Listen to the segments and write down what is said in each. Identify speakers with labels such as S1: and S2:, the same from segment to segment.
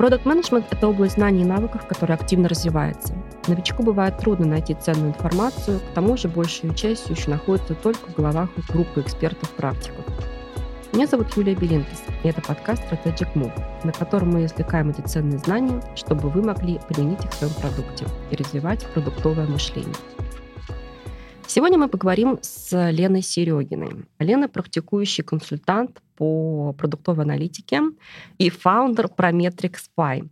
S1: Продукт менеджмент — это область знаний и навыков, которая активно развивается. Новичку бывает трудно найти ценную информацию, к тому же большую часть еще находится только в головах группы экспертов-практиков. Меня зовут Юлия Белинкис, и это подкаст Strategic Move, на котором мы извлекаем эти ценные знания, чтобы вы могли применить их в своем продукте и развивать продуктовое мышление. Сегодня мы поговорим с Леной Серегиной. Лена – практикующий консультант по продуктовой аналитике и фаундер Prometric Spy.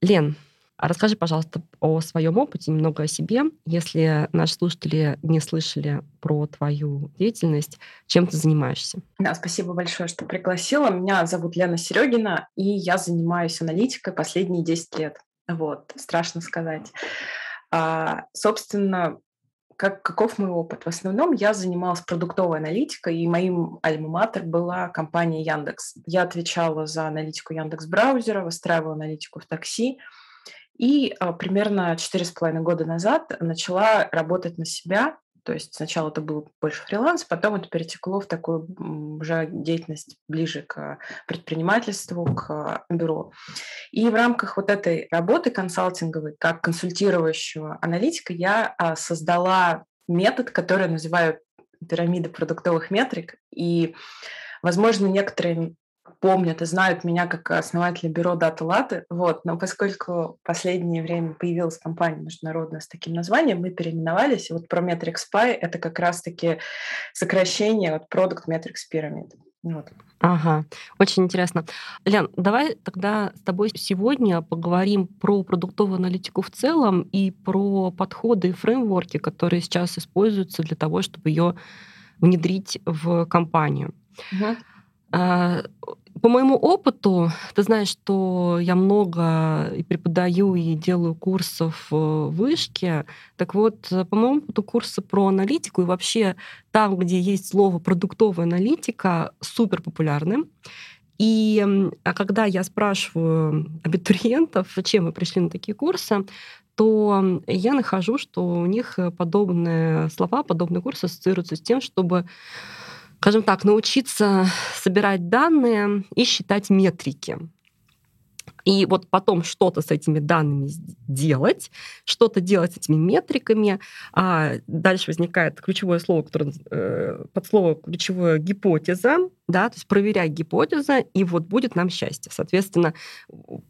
S1: Лен, расскажи, пожалуйста, о своем опыте, немного о себе. Если наши слушатели не слышали про твою деятельность, чем ты занимаешься?
S2: Да, спасибо большое, что пригласила. Меня зовут Лена Серегина, и я занимаюсь аналитикой последние 10 лет. Вот, страшно сказать. А, собственно, как, каков мой опыт? В основном я занималась продуктовой аналитикой, и моим альма-матер была компания Яндекс. Я отвечала за аналитику Яндекс браузера, выстраивала аналитику в такси, и а, примерно четыре с половиной года назад начала работать на себя то есть сначала это был больше фриланс, потом это перетекло в такую уже деятельность ближе к предпринимательству, к бюро. И в рамках вот этой работы консалтинговой, как консультирующего аналитика, я а, создала метод, который я называю пирамида продуктовых метрик. И, возможно, некоторые помнят и знают меня как основателя бюро Data Latte, вот, но поскольку в последнее время появилась компания международная с таким названием, мы переименовались, и вот про Metrics Pie это как раз-таки сокращение от Product Metrics Pyramid. Вот.
S1: Ага, очень интересно. Лен, давай тогда с тобой сегодня поговорим про продуктовую аналитику в целом и про подходы и фреймворки, которые сейчас используются для того, чтобы ее внедрить в компанию. Угу. По моему опыту, ты знаешь, что я много и преподаю, и делаю курсов в вышке. Так вот, по моему опыту, курсы про аналитику и вообще там, где есть слово продуктовая аналитика, супер популярны. И а когда я спрашиваю абитуриентов, чем вы пришли на такие курсы, то я нахожу, что у них подобные слова, подобные курсы ассоциируются с тем, чтобы скажем так, научиться собирать данные и считать метрики. И вот потом что-то с этими данными делать, что-то делать с этими метриками. А дальше возникает ключевое слово, которое э, под слово ключевое гипотеза, да, то есть проверять гипотеза, и вот будет нам счастье. Соответственно,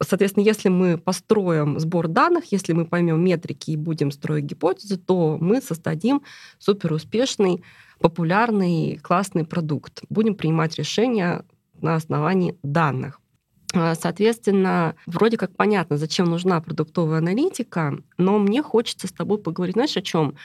S1: соответственно, если мы построим сбор данных, если мы поймем метрики и будем строить гипотезы, то мы создадим суперуспешный популярный, классный продукт. Будем принимать решения на основании данных. А, соответственно, вроде как понятно, зачем нужна продуктовая аналитика, но мне хочется с тобой поговорить, знаешь, о чем?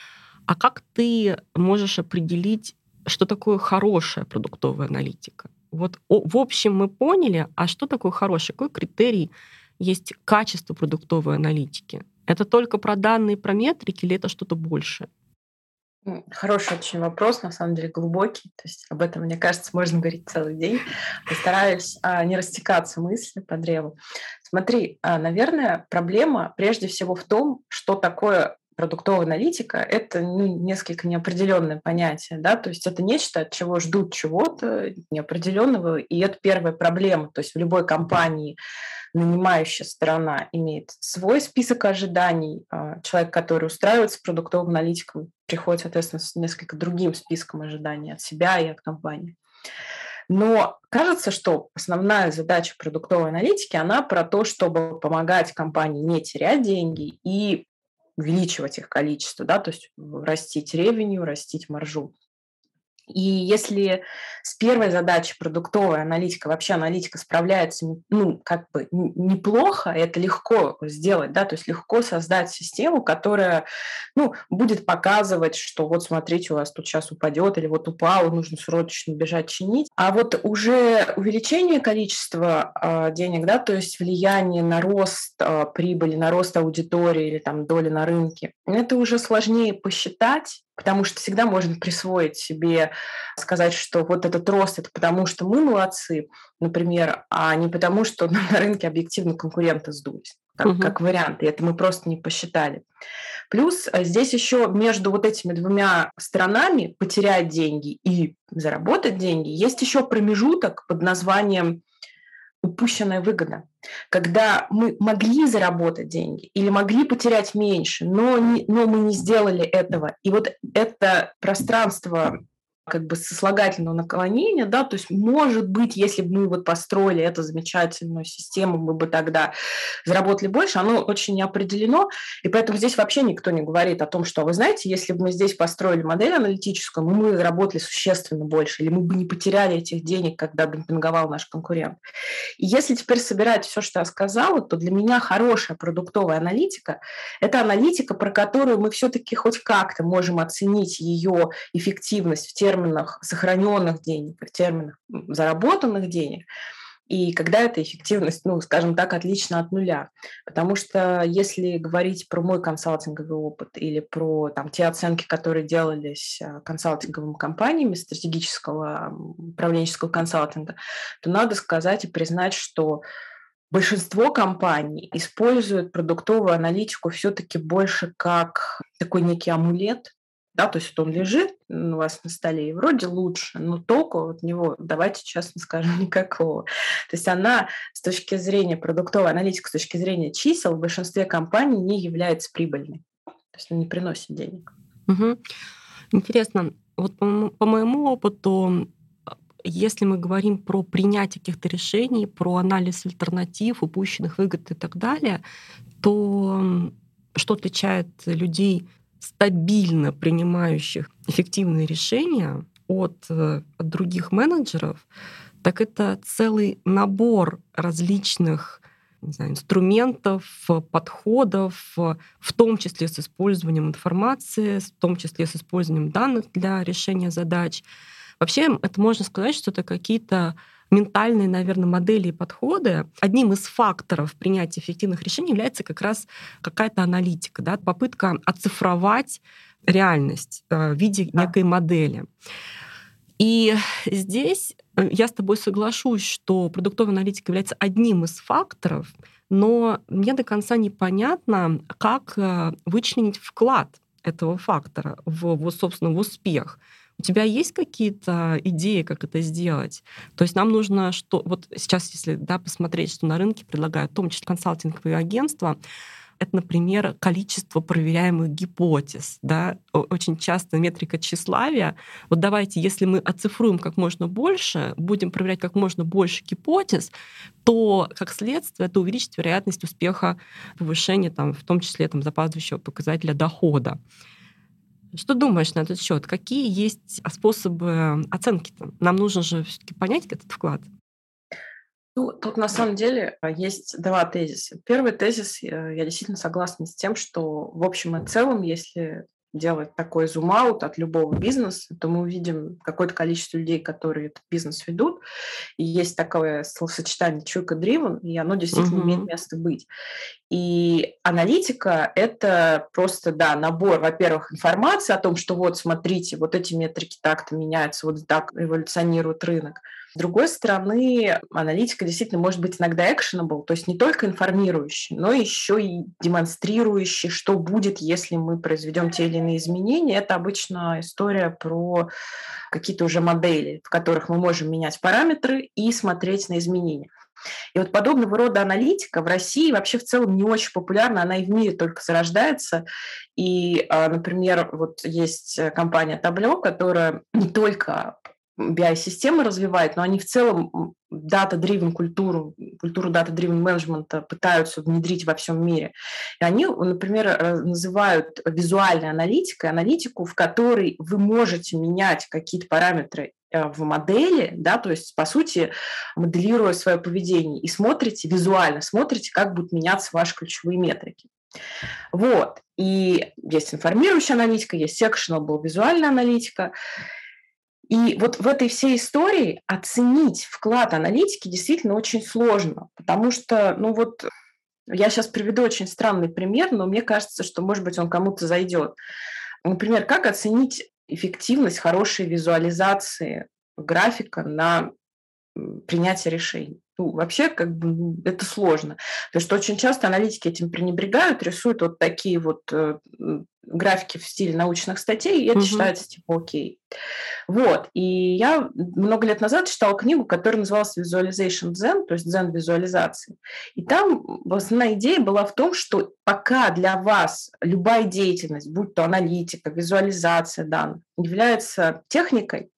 S1: А как ты можешь определить, что такое хорошая продуктовая аналитика? Вот в общем мы поняли, а что такое хороший, какой критерий есть качество продуктовой аналитики? Это только про данные, про метрики или это что-то большее?
S2: Хороший очень вопрос, на самом деле глубокий. То есть об этом, мне кажется, можно говорить целый день. Постараюсь а, не растекаться мысли по древу. Смотри, а, наверное, проблема прежде всего в том, что такое продуктовая аналитика — это ну, несколько неопределенное понятие, да, то есть это нечто, от чего ждут чего-то неопределенного, и это первая проблема. То есть в любой компании нанимающая сторона имеет свой список ожиданий, а, человек, который устраивается продуктовым аналитиком, приходит, соответственно, с несколько другим списком ожиданий от себя и от компании. Но кажется, что основная задача продуктовой аналитики, она про то, чтобы помогать компании не терять деньги и увеличивать их количество, да, то есть растить ревеню, растить маржу. И если с первой задачей продуктовая аналитика, вообще аналитика справляется ну, как бы неплохо, это легко сделать, да, то есть легко создать систему, которая ну, будет показывать, что вот смотрите, у вас тут сейчас упадет, или вот упало, нужно срочно бежать чинить. А вот уже увеличение количества э, денег, да, то есть влияние на рост э, прибыли, на рост аудитории или там доли на рынке, это уже сложнее посчитать, Потому что всегда можно присвоить себе, сказать, что вот этот рост это потому, что мы молодцы, например, а не потому, что на рынке объективно конкуренты сдулись, как, угу. как вариант. И это мы просто не посчитали. Плюс э, здесь еще между вот этими двумя сторонами потерять деньги и заработать деньги есть еще промежуток под названием упущенная выгода, когда мы могли заработать деньги или могли потерять меньше, но, не, но мы не сделали этого. И вот это пространство как бы сослагательного наклонения, да, то есть, может быть, если бы мы вот построили эту замечательную систему, мы бы тогда заработали больше, оно очень не определено, и поэтому здесь вообще никто не говорит о том, что, вы знаете, если бы мы здесь построили модель аналитическую, мы бы заработали существенно больше, или мы бы не потеряли этих денег, когда демпинговал наш конкурент. И если теперь собирать все, что я сказала, то для меня хорошая продуктовая аналитика – это аналитика, про которую мы все-таки хоть как-то можем оценить ее эффективность в те терминах сохраненных денег, в терминах заработанных денег, и когда эта эффективность, ну, скажем так, отлична от нуля. Потому что если говорить про мой консалтинговый опыт или про там, те оценки, которые делались а, консалтинговыми компаниями стратегического управленческого консалтинга, то надо сказать и признать, что большинство компаний используют продуктовую аналитику все-таки больше как такой некий амулет, да, то есть вот он лежит у вас на столе, и вроде лучше, но толку от него, давайте честно скажем, никакого. То есть она с точки зрения продуктовой аналитики, с точки зрения чисел в большинстве компаний не является прибыльной. То есть она не приносит денег.
S1: Угу. Интересно, вот по, по моему опыту, если мы говорим про принятие каких-то решений, про анализ альтернатив, упущенных выгод и так далее, то что отличает людей стабильно принимающих эффективные решения от, э, от других менеджеров, так это целый набор различных не знаю, инструментов, подходов, в том числе с использованием информации, в том числе с использованием данных для решения задач. Вообще, это можно сказать, что это какие-то ментальные, наверное, модели и подходы, одним из факторов принятия эффективных решений является как раз какая-то аналитика, да, попытка оцифровать реальность э, в виде некой модели. И здесь э, я с тобой соглашусь, что продуктовая аналитика является одним из факторов, но мне до конца непонятно, как э, вычленить вклад этого фактора в, в собственно, в успех. У тебя есть какие-то идеи, как это сделать? То есть нам нужно, что вот сейчас, если да, посмотреть, что на рынке предлагают, в том числе консалтинговые агентства, это, например, количество проверяемых гипотез. Да? Очень часто метрика тщеславия. Вот давайте, если мы оцифруем как можно больше, будем проверять как можно больше гипотез, то, как следствие, это увеличит вероятность успеха повышения, там, в том числе там, запаздывающего показателя дохода. Что думаешь на этот счет? Какие есть способы оценки? -то? Нам нужно же все-таки понять этот вклад.
S2: Ну, тут на самом деле а, есть два тезиса. Первый тезис, э, я действительно согласна с тем, что в общем и целом, если делать такой зум-аут от любого бизнеса, то мы увидим какое-то количество людей, которые этот бизнес ведут. И есть такое словосочетание «чуйка-дривен», и оно действительно uh-huh. имеет место быть. И аналитика – это просто, да, набор, во-первых, информации о том, что вот, смотрите, вот эти метрики так-то меняются, вот так эволюционирует рынок – с другой стороны, аналитика действительно может быть иногда actionable, то есть не только информирующий, но еще и демонстрирующий, что будет, если мы произведем те или иные изменения. Это обычно история про какие-то уже модели, в которых мы можем менять параметры и смотреть на изменения. И вот подобного рода аналитика в России вообще в целом не очень популярна, она и в мире только зарождается. И, а, например, вот есть компания Tableau, которая не только BI-системы развивает, но они в целом дата-дривен культуру, культуру дата-дривен менеджмента пытаются внедрить во всем мире. И они, например, называют визуальной аналитикой аналитику, в которой вы можете менять какие-то параметры э, в модели, да, то есть, по сути, моделируя свое поведение, и смотрите визуально, смотрите, как будут меняться ваши ключевые метрики. Вот. И есть информирующая аналитика, есть sectional, визуальная аналитика. И вот в этой всей истории оценить вклад аналитики действительно очень сложно, потому что, ну вот, я сейчас приведу очень странный пример, но мне кажется, что, может быть, он кому-то зайдет. Например, как оценить эффективность хорошей визуализации графика на принятие решений? Ну, вообще, как бы, ну, это сложно. Потому что очень часто аналитики этим пренебрегают, рисуют вот такие вот э, графики в стиле научных статей, и это угу. считается типа окей. Вот. И я много лет назад читала книгу, которая называлась Visualization Zen, то есть Zen визуализации. И там основная идея была в том, что пока для вас любая деятельность, будь то аналитика, визуализация данных, является техникой,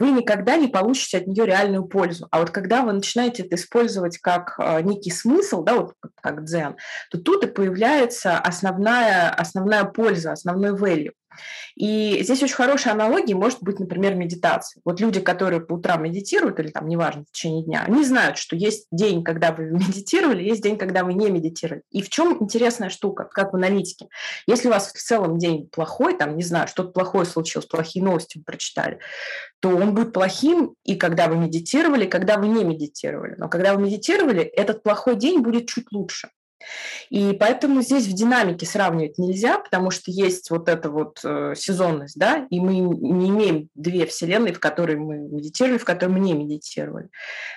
S2: вы никогда не получите от нее реальную пользу. А вот когда вы начинаете это использовать как э, некий смысл, да, вот как дзен, то тут и появляется основная, основная польза, основной value. И здесь очень хорошая аналогия может быть, например, медитация. Вот люди, которые по утрам медитируют, или там, неважно, в течение дня, они знают, что есть день, когда вы медитировали, есть день, когда вы не медитировали. И в чем интересная штука, как в аналитике. Если у вас в целом день плохой, там, не знаю, что-то плохое случилось, плохие новости вы прочитали, то он будет плохим и когда вы медитировали, и когда вы не медитировали. Но когда вы медитировали, этот плохой день будет чуть лучше. И поэтому здесь в динамике сравнивать нельзя, потому что есть вот эта вот э, сезонность, да, и мы не имеем две вселенные, в которой мы медитировали, в которой мы не медитировали.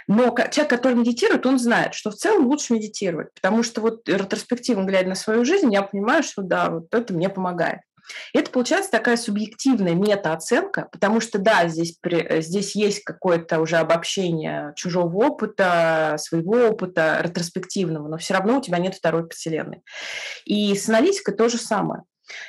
S2: Но человек, который медитирует, он знает, что в целом лучше медитировать, потому что вот ретроспективно глядя на свою жизнь, я понимаю, что да, вот это мне помогает. Это получается такая субъективная метаоценка, потому что, да, здесь, э, здесь есть какое-то уже обобщение чужого опыта, своего опыта, ретроспективного, но все равно у тебя нет второй вселенной. И с аналитикой то же самое.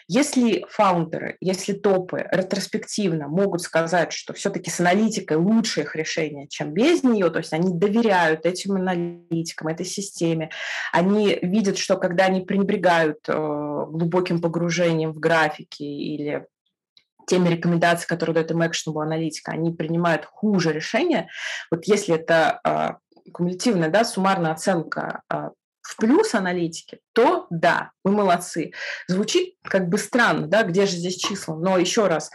S2: Если фаундеры, если топы ретроспективно могут сказать, что все-таки с аналитикой лучше их решение, чем без нее, то есть они доверяют этим аналитикам, этой системе, они видят, что когда они пренебрегают э, глубоким погружением в графики или теми рекомендациями, которые дает им экшеновая аналитика, они принимают хуже решения. Вот если это э, кумулятивная, да, суммарная оценка э, в плюс аналитики, то да, мы молодцы. Звучит как бы странно, да, где же здесь числа? Но еще раз,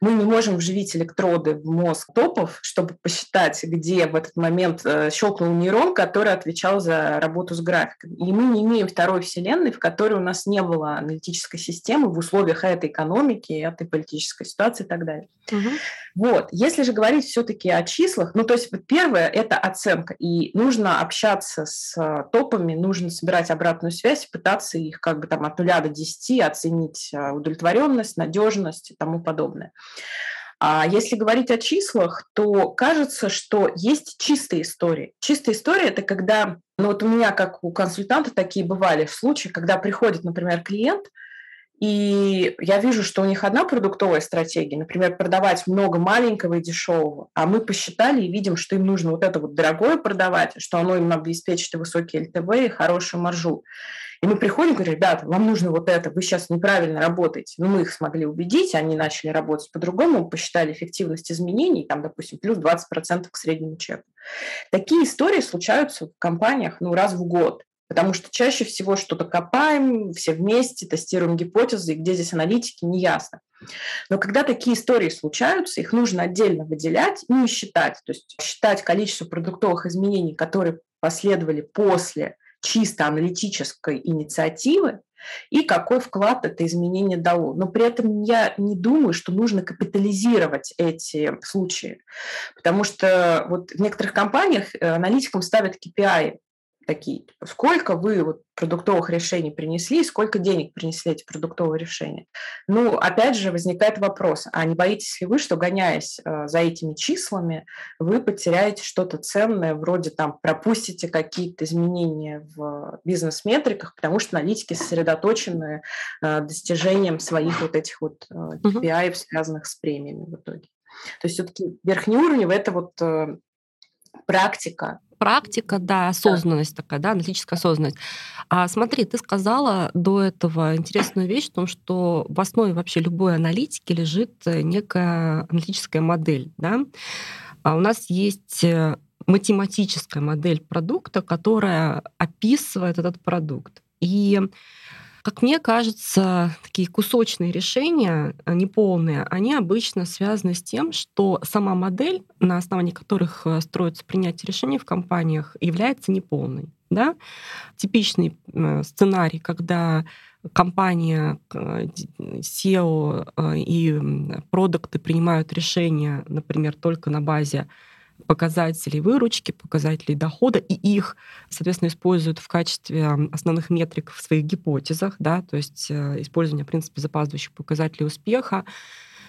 S2: мы не можем вживить электроды в мозг топов, чтобы посчитать, где в этот момент э, щелкнул нейрон, который отвечал за работу с графиком. И мы не имеем второй вселенной, в которой у нас не было аналитической системы в условиях этой экономики, этой политической ситуации и так далее. Угу. Вот. Если же говорить все-таки о числах, ну, то есть первое – это оценка. И нужно общаться с э, топами, нужно собирать обратную связь, пытаться их как бы там от нуля до десяти оценить э, удовлетворенность, надежность и тому подобное. А если говорить о числах, то кажется, что есть чистые истории. Чистая история – это когда, ну вот у меня, как у консультанта, такие бывали случаи, когда приходит, например, клиент, и я вижу, что у них одна продуктовая стратегия, например, продавать много маленького и дешевого, а мы посчитали и видим, что им нужно вот это вот дорогое продавать, что оно им обеспечит и высокий ЛТВ, и хорошую маржу. И мы приходим и говорим, ребята, вам нужно вот это, вы сейчас неправильно работаете. Ну, мы их смогли убедить, они начали работать по-другому, посчитали эффективность изменений, там, допустим, плюс 20% к среднему чеку. Такие истории случаются в компаниях ну, раз в год. Потому что чаще всего что-то копаем, все вместе, тестируем гипотезы, и где здесь аналитики, не ясно. Но когда такие истории случаются, их нужно отдельно выделять и считать. То есть считать количество продуктовых изменений, которые последовали после чисто аналитической инициативы и какой вклад это изменение дало. Но при этом я не думаю, что нужно капитализировать эти случаи, потому что вот в некоторых компаниях э, аналитикам ставят KPI, такие, сколько вы вот продуктовых решений принесли, сколько денег принесли эти продуктовые решения. Ну, опять же, возникает вопрос, а не боитесь ли вы, что, гоняясь э, за этими числами, вы потеряете что-то ценное, вроде там пропустите какие-то изменения в бизнес-метриках, потому что аналитики сосредоточены э, достижением своих вот этих вот э, KPI, связанных с премиями в итоге. То есть все-таки верхний уровень – это вот э, практика
S1: практика, да, осознанность да. такая, да, аналитическая осознанность. А смотри, ты сказала до этого интересную вещь в том, что в основе вообще любой аналитики лежит э, некая аналитическая модель, да. А у нас есть э, математическая модель продукта, которая описывает этот продукт. И как мне кажется, такие кусочные решения, э, неполные, они обычно связаны с тем, что сама модель, на основании которых э, строится принятие решений в компаниях, является неполной. Да? Типичный э, сценарий, когда компания, SEO и продукты принимают решения, например, только на базе показателей выручки, показателей дохода, и их, соответственно, используют в качестве основных метрик в своих гипотезах, да, то есть э, использование, в принципе, запаздывающих показателей успеха.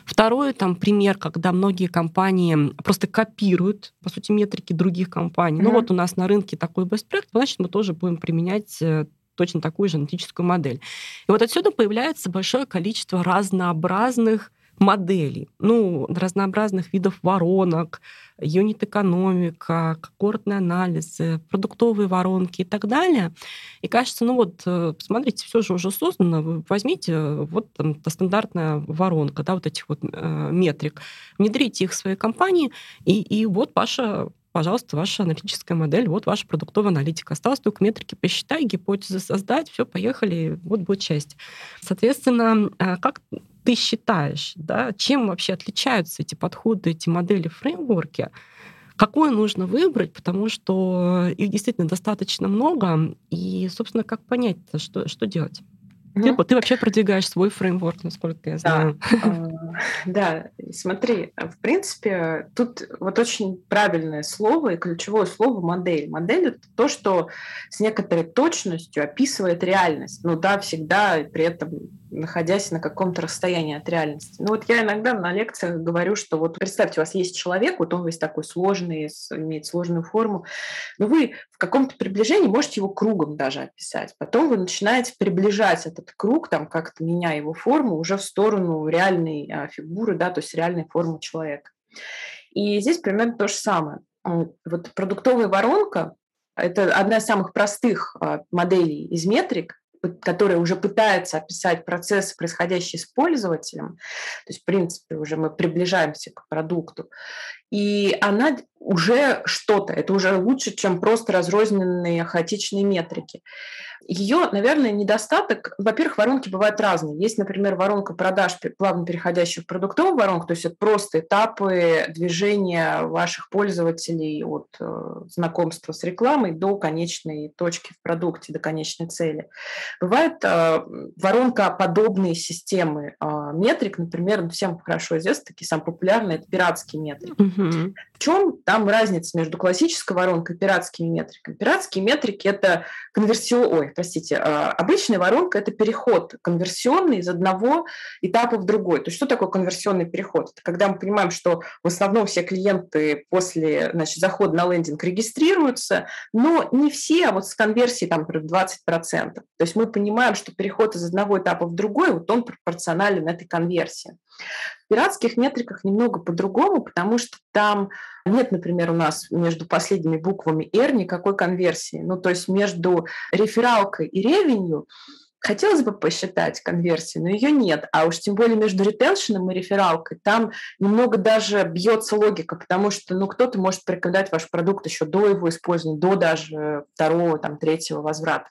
S1: Второй там пример, когда многие компании просто копируют, по сути, метрики других компаний. Mm-hmm. Ну вот у нас на рынке такой best practice, значит, мы тоже будем применять э, точно такую же аналитическую модель. И вот отсюда появляется большое количество разнообразных моделей, ну, разнообразных видов воронок, юнит-экономика, когортные анализы, продуктовые воронки и так далее. И кажется, ну вот, э, посмотрите, все же уже создано, возьмите э, вот там стандартная воронка, да, вот этих вот э, метрик, внедрите их в свои компании, и, и вот ваша пожалуйста, ваша аналитическая модель, вот ваша продуктовая аналитика. Осталось только метрики посчитать, гипотезы создать, все, поехали, вот будет часть. Соответственно, э, как ты считаешь, да, чем вообще отличаются эти подходы, эти модели, фреймворки? Какое нужно выбрать, потому что их действительно достаточно много, и, собственно, как понять, что, что делать? Ты, ты вообще продвигаешь свой фреймворк, насколько я знаю.
S2: Да, да, смотри, в принципе, тут вот очень правильное слово и ключевое слово модель. Модель это то, что с некоторой точностью описывает реальность. Ну да, всегда при этом находясь на каком-то расстоянии от реальности. Ну вот я иногда на лекциях говорю, что вот представьте, у вас есть человек, вот он весь такой сложный, имеет сложную форму, но вы в каком-то приближении можете его кругом даже описать. Потом вы начинаете приближать этот круг, там как-то меняя его форму уже в сторону реальной а, фигуры, да, то есть реальной формы человека. И здесь примерно то же самое. Вот продуктовая воронка – это одна из самых простых а, моделей из метрик, которая уже пытается описать процессы, происходящие с пользователем, то есть, в принципе, уже мы приближаемся к продукту, и она уже что-то, это уже лучше, чем просто разрозненные хаотичные метрики. Ее, наверное, недостаток, во-первых, воронки бывают разные. Есть, например, воронка продаж, плавно переходящая в продуктовую воронку, то есть это просто этапы движения ваших пользователей от э, знакомства с рекламой до конечной точки в продукте, до конечной цели. Бывает э, воронка подобные системы э, метрик, например, всем хорошо известны, такие самые популярные, это пиратские метрики. Mm-hmm. В чем там разница между классической воронкой и пиратскими метриками? Пиратские метрики – это конверсио... Ой, простите, а, обычная воронка – это переход конверсионный из одного этапа в другой. То есть что такое конверсионный переход? Это когда мы понимаем, что в основном все клиенты после значит, захода на лендинг регистрируются, но не все, а вот с конверсией там, например, 20%. То есть мы понимаем, что переход из одного этапа в другой, вот он пропорционален этой конверсии. В пиратских метриках немного по-другому, потому что там нет, например, у нас между последними буквами R никакой конверсии. Ну, то есть между рефералкой и ревенью Хотелось бы посчитать конверсию, но ее нет. А уж тем более между ретеншеном и рефералкой там немного даже бьется логика, потому что ну, кто-то может порекомендовать ваш продукт еще до его использования, до даже второго, там, третьего возврата.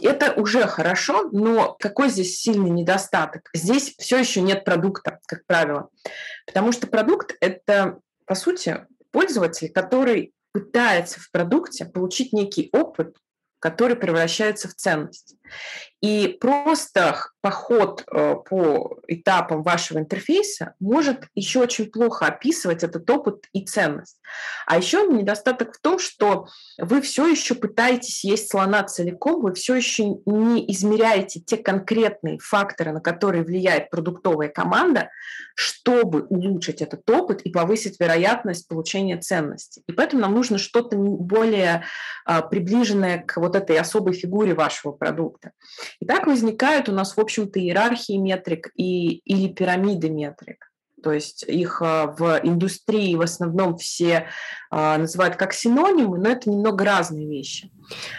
S2: Это уже хорошо, но какой здесь сильный недостаток? Здесь все еще нет продукта, как правило. Потому что продукт – это, по сути, пользователь, который пытается в продукте получить некий опыт, который превращается в ценность. И просто поход э, по этапам вашего интерфейса может еще очень плохо описывать этот опыт и ценность. А еще недостаток в том, что вы все еще пытаетесь есть слона целиком, вы все еще не измеряете те конкретные факторы, на которые влияет продуктовая команда, чтобы улучшить этот опыт и повысить вероятность получения ценности. И поэтому нам нужно что-то более а, приближенное к вот этой особой фигуре вашего продукта. И так возникают у нас, в общем-то, иерархии метрик и, или пирамиды метрик. То есть их а, в индустрии в основном все а, называют как синонимы, но это немного разные вещи.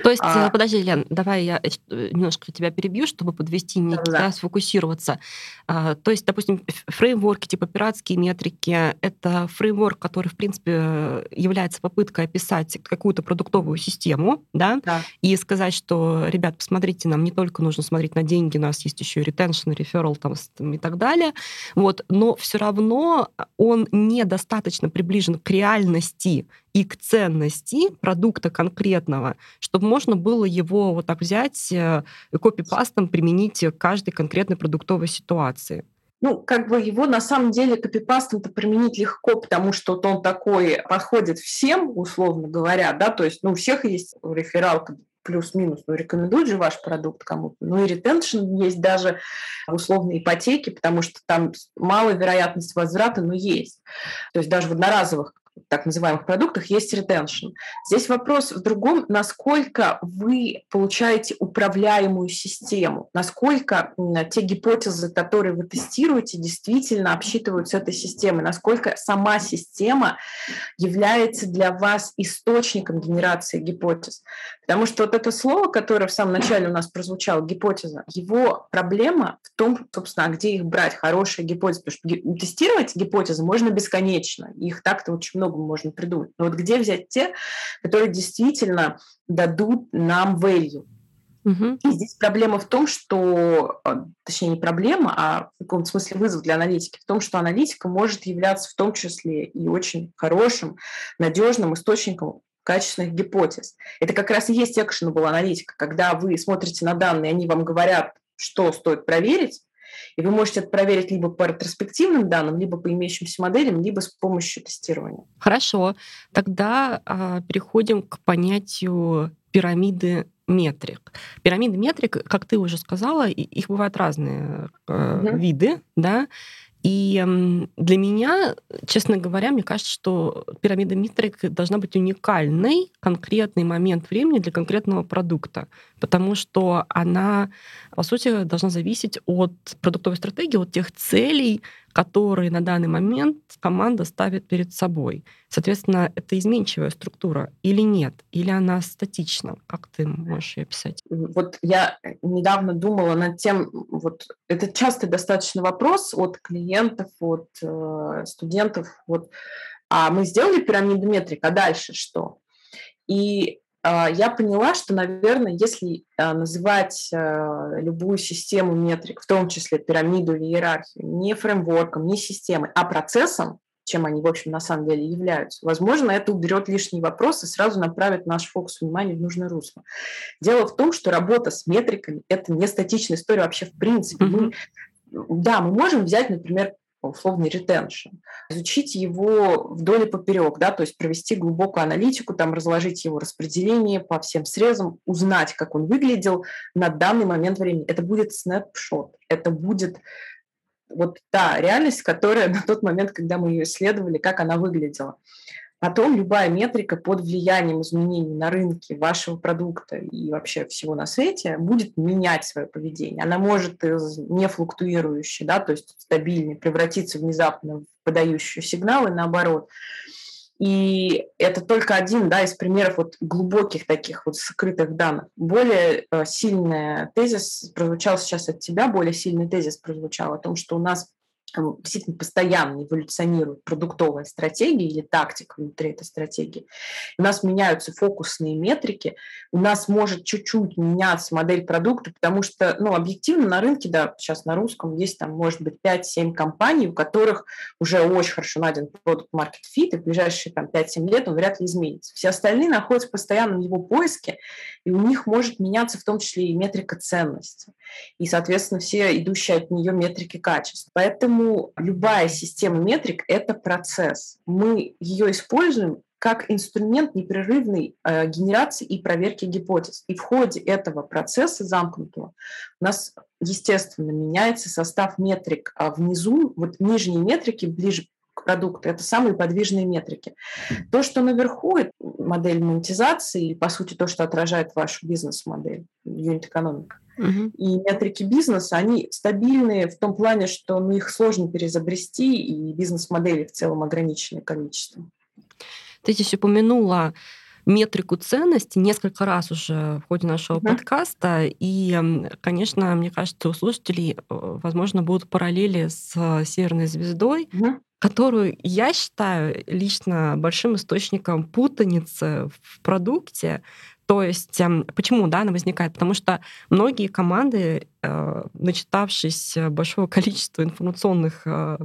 S1: То есть, а, э, подожди, Лен, давай я э, немножко тебя перебью, чтобы подвести, не да, да. сфокусироваться. А, то есть, допустим, фреймворки типа пиратские метрики — это фреймворк, который, в принципе, является попыткой описать какую-то продуктовую систему, да, да. и сказать, что, ребят, посмотрите, нам не только нужно смотреть на деньги, у нас есть еще и retention, referral там, и так далее, вот, но все равно он недостаточно приближен к реальности и к ценности продукта конкретного, чтобы можно было его вот так взять э, и копипастом применить к каждой конкретной продуктовой ситуации.
S2: Ну, как бы его на самом деле копипастом-то применить легко, потому что вот он такой подходит всем, условно говоря, да, то есть, ну, у всех есть реферал плюс-минус, ну, рекомендуют же ваш продукт кому-то. Ну, и ретеншн есть даже условные ипотеки, потому что там малая вероятность возврата, но есть. То есть даже в одноразовых так называемых продуктах есть ретеншн. Здесь вопрос в другом, насколько вы получаете управляемую систему, насколько те гипотезы, которые вы тестируете, действительно обсчитываются этой системой, насколько сама система является для вас источником генерации гипотез. Потому что вот это слово, которое в самом начале у нас прозвучало, гипотеза, его проблема в том, собственно, где их брать, хорошие гипотезы. Потому что тестировать гипотезы можно бесконечно, их так-то очень много можно придумать. Но вот где взять те, которые действительно дадут нам value? Угу. И здесь проблема в том, что, э, точнее не проблема, а в каком-то смысле вызов для аналитики, в том, что аналитика может являться в том числе и очень хорошим, надежным источником качественных гипотез. Это как раз и есть actionable аналитика, когда вы смотрите на данные, они вам говорят, что стоит проверить, и вы можете это проверить либо по ретроспективным данным, либо по имеющимся моделям, либо с помощью тестирования.
S1: Хорошо. Тогда а, переходим к понятию пирамиды метрик. Пирамиды метрик, как ты уже сказала, их бывают разные э, угу. виды, да. И для меня, честно говоря, мне кажется, что пирамида Митрик должна быть уникальной конкретный момент времени для конкретного продукта, потому что она, по сути, должна зависеть от продуктовой стратегии, от тех целей, которые на данный момент команда ставит перед собой. Соответственно, это изменчивая структура или нет? Или она статична? Как ты можешь ее описать?
S2: Вот я недавно думала над тем, вот это частый достаточно вопрос от клиентов, от э, студентов, вот, а мы сделали пирамиду метрик, а дальше что? И я поняла, что, наверное, если а, называть а, любую систему метрик, в том числе пирамиду или иерархию, не фреймворком, не системой, а процессом, чем они, в общем, на самом деле являются. Возможно, это уберет лишние вопросы и сразу направит наш фокус внимания в нужное русло. Дело в том, что работа с метриками – это не статичная история вообще в принципе. Mm-hmm. Мы, да, мы можем взять, например, условный ретеншн, изучить его вдоль и поперек, да, то есть провести глубокую аналитику, там разложить его распределение по всем срезам, узнать, как он выглядел на данный момент времени. Это будет снапшот, это будет вот та реальность, которая на тот момент, когда мы ее исследовали, как она выглядела. Потом любая метрика под влиянием изменений на рынке вашего продукта и вообще всего на свете будет менять свое поведение. Она может из нефлуктуирующей, да, то есть стабильной, превратиться внезапно в подающую сигналы, наоборот. И это только один да, из примеров вот глубоких таких вот скрытых данных. Более э, сильный тезис прозвучал сейчас от тебя, более сильный тезис прозвучал о том, что у нас действительно постоянно эволюционирует продуктовая стратегия или тактика внутри этой стратегии. У нас меняются фокусные метрики, у нас может чуть-чуть меняться модель продукта, потому что, ну, объективно на рынке, да, сейчас на русском есть там, может быть, 5-7 компаний, у которых уже очень хорошо найден продукт market fit, и в ближайшие там 5-7 лет он вряд ли изменится. Все остальные находятся в его поиске, и у них может меняться в том числе и метрика ценности, и, соответственно, все идущие от нее метрики качества. Поэтому Поэтому любая система метрик – это процесс. Мы ее используем как инструмент непрерывной э, генерации и проверки гипотез. И в ходе этого процесса замкнутого у нас, естественно, меняется состав метрик. А внизу, вот нижние метрики, ближе к продукту, это самые подвижные метрики. То, что наверху, это модель монетизации, и, по сути, то, что отражает вашу бизнес-модель, юнит-экономика. Угу. И метрики бизнеса, они стабильные в том плане, что ну, их сложно переизобрести, и бизнес-модели в целом ограниченное количество.
S1: Ты здесь упомянула метрику ценности несколько раз уже в ходе нашего uh подкаста. И, конечно, мне кажется, у слушателей, э, возможно, будут параллели с Северной звездой, uh которую я считаю лично большим источником путаницы в продукте, то есть эм, почему да, она возникает? Потому что многие команды начитавшись большого количества информационных э,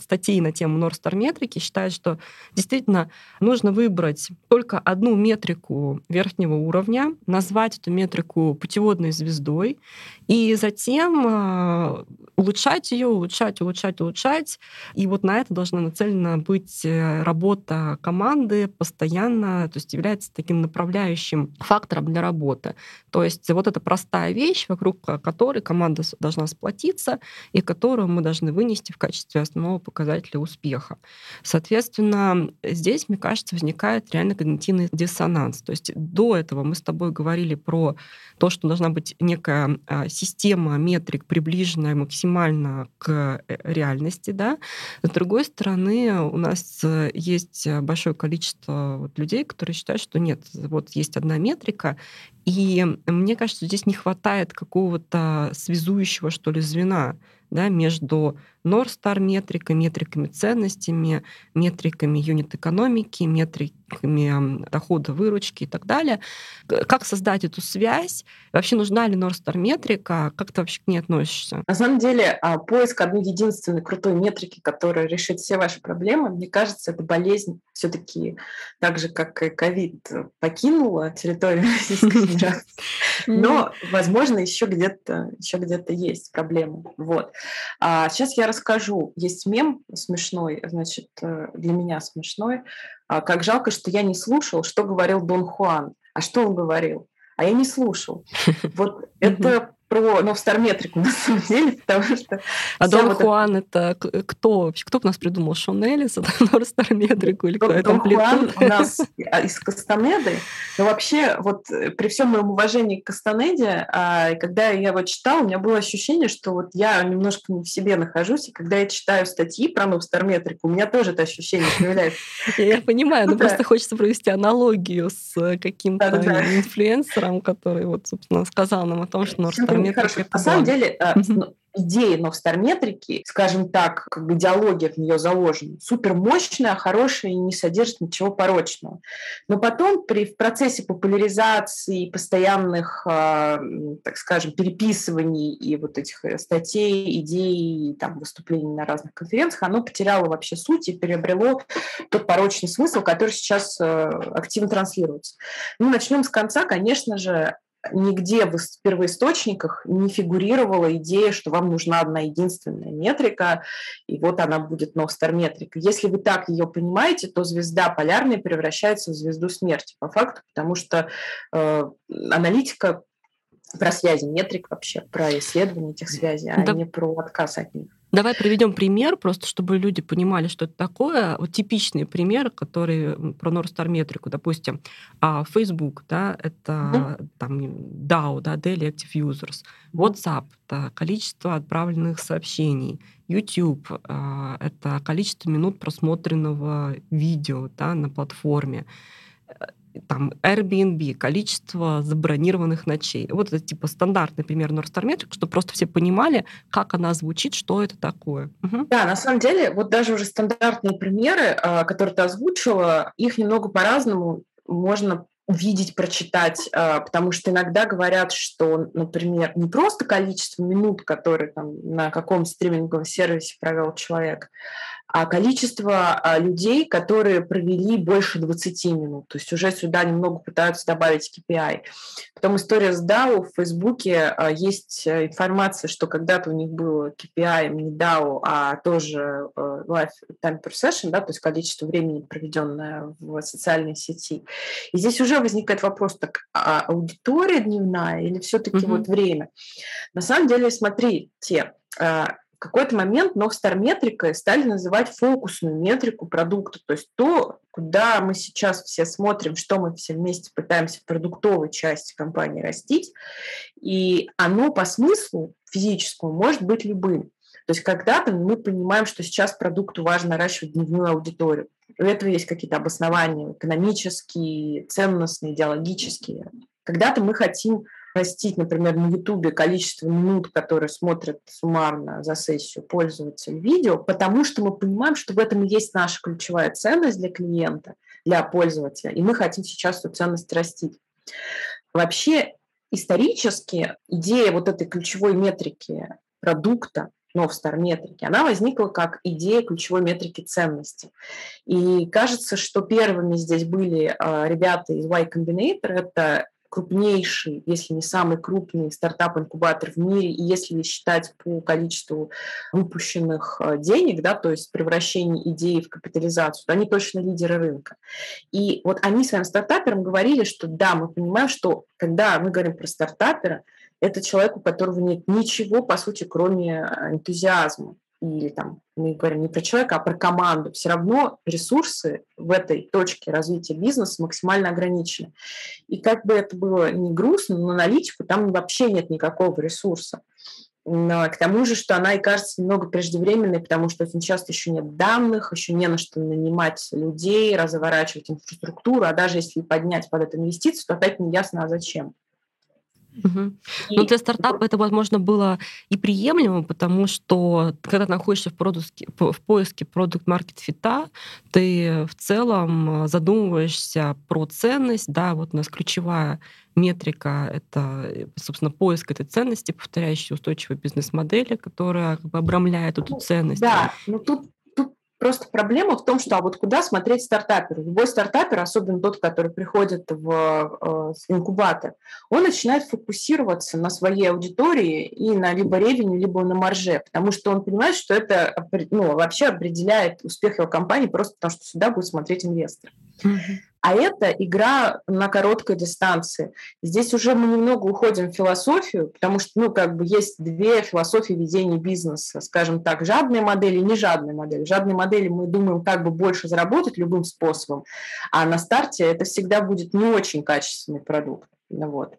S1: статей на тему Норстар метрики, считает, что действительно нужно выбрать только одну метрику верхнего уровня, назвать эту метрику путеводной звездой, и затем э, улучшать ее, улучшать, улучшать, улучшать. И вот на это должна нацелена быть работа команды постоянно, то есть является таким направляющим фактором для работы. То есть вот эта простая вещь, вокруг которой команда должна сплотиться и которую мы должны вынести в качестве основного показателя успеха. Соответственно, здесь, мне кажется, возникает реально когнитивный диссонанс. То есть до этого мы с тобой говорили про то, что должна быть некая а, система метрик, приближенная максимально к э, реальности. Да? С другой стороны, у нас э, есть большое количество людей, которые считают, что нет, вот есть одна метрика, и мне кажется, здесь не хватает какого-то связующего, что ли, звена да, между North Star метрикой, метриками ценностями, метриками юнит-экономики, метриками дохода, выручки и так далее. Как создать эту связь? Вообще нужна ли North Star метрика? Как ты вообще к ней относишься?
S2: На самом деле а, поиск одной единственной крутой метрики, которая решит все ваши проблемы, мне кажется, это болезнь все-таки так же, как и ковид покинула территорию Российской Федерации. Но, возможно, еще где-то еще где-то есть проблемы. Вот. А сейчас я расскажу. Есть мем смешной, значит, э, для меня смешной. А, как жалко, что я не слушал, что говорил Дон Хуан. А что он говорил? А я не слушал. Вот это про новстарметрику, на самом деле, потому что...
S1: А Дон вот Хуан это... это кто вообще? Кто у нас придумал? Шон Эллис, новстарметрику или кто
S2: это? Дон Хуан у нас из Кастанеды. Но вообще, вот э, при всем моем уважении к Кастанеде, а, когда я его читала, у меня было ощущение, что вот я немножко не в себе нахожусь, и когда я читаю статьи про новстарметрику, у меня тоже это ощущение появляется.
S1: Я понимаю, но просто хочется провести аналогию с каким-то инфлюенсером, который вот, собственно, сказал нам о том, что Норстар
S2: Хорошо. На самом деле, mm идея новстарметрики, скажем так, как бы идеология в нее заложена, супер мощная, хорошая и не содержит ничего порочного. Но потом при, в процессе популяризации постоянных, э, так скажем, переписываний и вот этих э, статей, идей, там, выступлений на разных конференциях, оно потеряло вообще суть и приобрело тот порочный смысл, который сейчас э, активно транслируется. Ну, начнем с конца, конечно же, нигде в первоисточниках не фигурировала идея, что вам нужна одна единственная метрика, и вот она будет Новстар метрика. Если вы так ее понимаете, то звезда полярная превращается в звезду смерти по факту, потому что э, аналитика про связи метрик вообще, про исследование этих связей, а да. не про отказ от них.
S1: Давай приведем пример, просто чтобы люди понимали, что это такое. Вот типичный пример, который про North метрику, допустим, а, Facebook, да, это mm-hmm. там DAO, да, Daily Active Users, WhatsApp, это количество отправленных сообщений, YouTube, а, это количество минут просмотренного видео, да, на платформе там Airbnb, количество забронированных ночей. Вот это типа стандартный пример North Star Metric, чтобы просто все понимали, как она звучит, что это такое.
S2: Угу. Да, на самом деле, вот даже уже стандартные примеры, а, которые ты озвучила, их немного по-разному можно увидеть, прочитать, а, потому что иногда говорят, что, например, не просто количество минут, которые там на каком стриминговом сервисе провел человек, а количество а, людей, которые провели больше 20 минут. То есть уже сюда немного пытаются добавить KPI. Потом история с DAO в Фейсбуке. А, есть э, информация, что когда-то у них было KPI не DAO, а тоже э, life time per session, да, то есть количество времени, проведенное в социальной сети. И здесь уже возникает вопрос, так а аудитория дневная или все-таки mm-hmm. вот время? На самом деле, смотрите, а, какой-то момент Новстар метрикой стали называть фокусную метрику продукта, то есть то, куда мы сейчас все смотрим, что мы все вместе пытаемся в продуктовой части компании растить, и оно по смыслу физическому может быть любым. То есть когда-то мы понимаем, что сейчас продукту важно наращивать дневную аудиторию. У этого есть какие-то обоснования экономические, ценностные, идеологические. Когда-то мы хотим растить, например, на Ютубе количество минут, которые смотрят суммарно за сессию пользователь видео, потому что мы понимаем, что в этом и есть наша ключевая ценность для клиента, для пользователя, и мы хотим сейчас эту ценность растить. Вообще исторически идея вот этой ключевой метрики продукта, Star метрики, она возникла как идея ключевой метрики ценности. И кажется, что первыми здесь были а, ребята из Y Combinator, это крупнейший, если не самый крупный стартап-инкубатор в мире, и если считать по количеству выпущенных а, денег, да, то есть превращение идеи в капитализацию, то они точно лидеры рынка. И вот они своим стартаперам говорили, что да, мы понимаем, что когда мы говорим про стартапера, это человек, у которого нет ничего, по сути, кроме э, энтузиазма. Или там мы говорим не про человека, а про команду. Все равно ресурсы в этой точке развития бизнеса максимально ограничены. И как бы это было не грустно, но аналитику там вообще нет никакого ресурса. Но к тому же, что она и кажется немного преждевременной, потому что очень часто еще нет данных, еще не на что нанимать людей, разворачивать инфраструктуру, а даже если поднять под это инвестицию, то опять не ясно, а зачем.
S1: Угу. Но для стартапа это, возможно, было и приемлемо, потому что когда ты находишься в, продуске, в поиске продукт маркет фита, ты в целом задумываешься про ценность. Да, вот у нас ключевая метрика — это, собственно, поиск этой ценности, повторяющей устойчивой бизнес-модели, которая как бы обрамляет эту ну, ценность.
S2: Да, но тут Просто проблема в том, что а вот куда смотреть стартаперу? Любой стартапер, особенно тот, который приходит в э, инкубатор, он начинает фокусироваться на своей аудитории и на либо ревеню, либо на марже, потому что он понимает, что это ну, вообще определяет успех его компании просто потому, что сюда будет смотреть инвестор. Mm-hmm. А это игра на короткой дистанции. Здесь уже мы немного уходим в философию, потому что, ну, как бы есть две философии ведения бизнеса, скажем так, жадная модель и не жадная модель. В жадной модели мы думаем, как бы больше заработать любым способом, а на старте это всегда будет не очень качественный продукт. Ну, вот.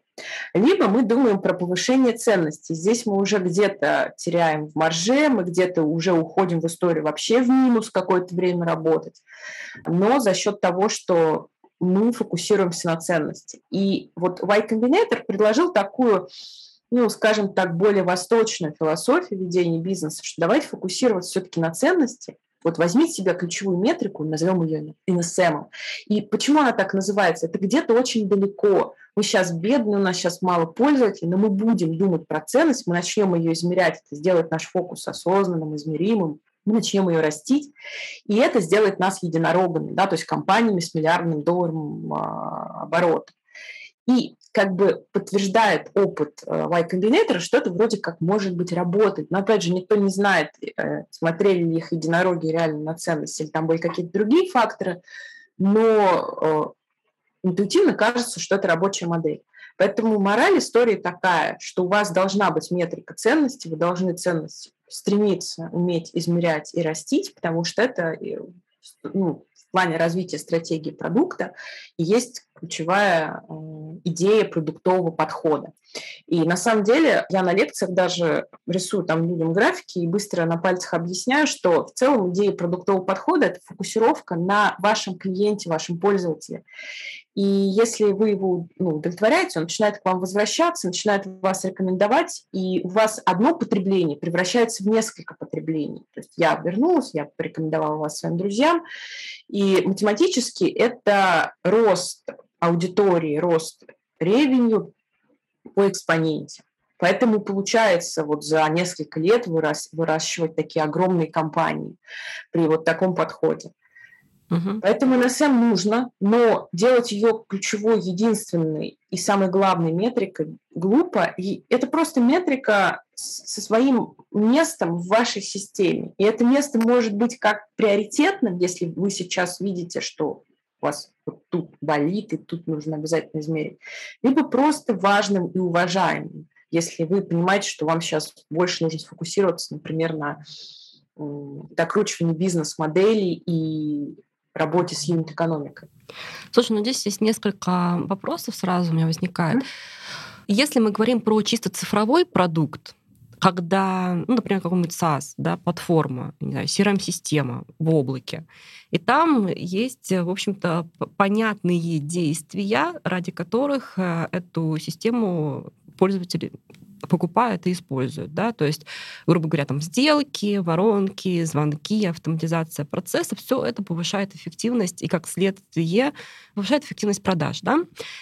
S2: Либо мы думаем про повышение ценности. Здесь мы уже где-то теряем в марже, мы где-то уже уходим в историю вообще в минус какое-то время работать. Но за счет того, что мы фокусируемся на ценности. И вот Y Combinator предложил такую ну, скажем так, более восточную философию ведения бизнеса, что давайте фокусироваться все-таки на ценности, вот возьмите себе ключевую метрику, назовем ее NSM. И почему она так называется? Это где-то очень далеко. Мы сейчас бедны, у нас сейчас мало пользователей, но мы будем думать про ценность, мы начнем ее измерять, это сделает наш фокус осознанным, измеримым, мы начнем ее растить, и это сделает нас единорогами, да, то есть компаниями с миллиардным долларом а, оборота. И как бы подтверждает опыт э, Y Combinator, что это вроде как может быть работает. Но опять же, никто не знает, э, смотрели ли их единороги реально на ценность, или там были какие-то другие факторы, но э, интуитивно кажется, что это рабочая модель. Поэтому мораль истории такая, что у вас должна быть метрика ценности, вы должны ценность стремиться уметь измерять и растить, потому что это ну, в плане развития стратегии продукта есть ключевая э, идея продуктового подхода. И на самом деле я на лекциях даже рисую там людям графики и быстро на пальцах объясняю, что в целом идея продуктового подхода – это фокусировка на вашем клиенте, вашем пользователе. И если вы его ну, удовлетворяете, он начинает к вам возвращаться, начинает вас рекомендовать, и у вас одно потребление превращается в несколько потреблений. То есть я вернулась, я порекомендовала вас своим друзьям, и математически это рост аудитории, рост ревеню по экспоненте. Поэтому получается вот за несколько лет вырас, выращивать такие огромные компании при вот таком подходе. Угу. Поэтому НСМ нужно, но делать ее ключевой, единственной и самой главной метрикой глупо. И это просто метрика со своим местом в вашей системе. И это место может быть как приоритетным, если вы сейчас видите, что у вас вот тут болит, и тут нужно обязательно измерить, либо просто важным и уважаемым, если вы понимаете, что вам сейчас больше нужно сфокусироваться, например, на докручивании бизнес-моделей и работе с юнит-экономикой.
S1: Слушай, ну здесь есть несколько вопросов сразу у меня возникает. Mm-hmm. Если мы говорим про чисто цифровой продукт, когда, ну, например, какой-нибудь SaaS, да, платформа, не знаю, CRM-система в облаке, и там есть, в общем-то, понятные действия, ради которых э, эту систему пользователи покупают и используют. Да? То есть, грубо говоря, там сделки, воронки, звонки, автоматизация процессов, все это повышает эффективность и, как следствие, повышает эффективность продаж. Да?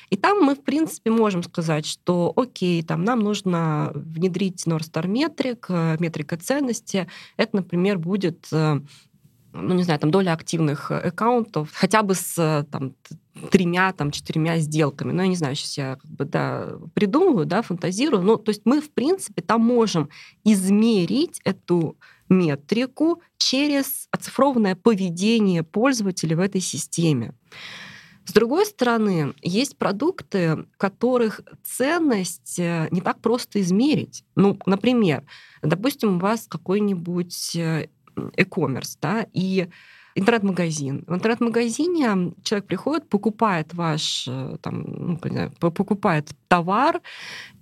S1: И там мы, в принципе, можем сказать, что окей, там нам нужно внедрить North Star метрик, э, метрика ценности. Это, например, будет э, ну, не знаю, там доля активных э, аккаунтов, хотя бы с там, тремя, там, четырьмя сделками. Ну, я не знаю, сейчас я как бы, да, придумываю, да, фантазирую. Ну, то есть мы, в принципе, там можем измерить эту метрику через оцифрованное поведение пользователя в этой системе. С другой стороны, есть продукты, которых ценность э, не так просто измерить. Ну, например, допустим, у вас какой-нибудь э, e-commerce, да, и интернет-магазин. В интернет-магазине человек приходит, покупает ваш, э, там, ну, покупает товар,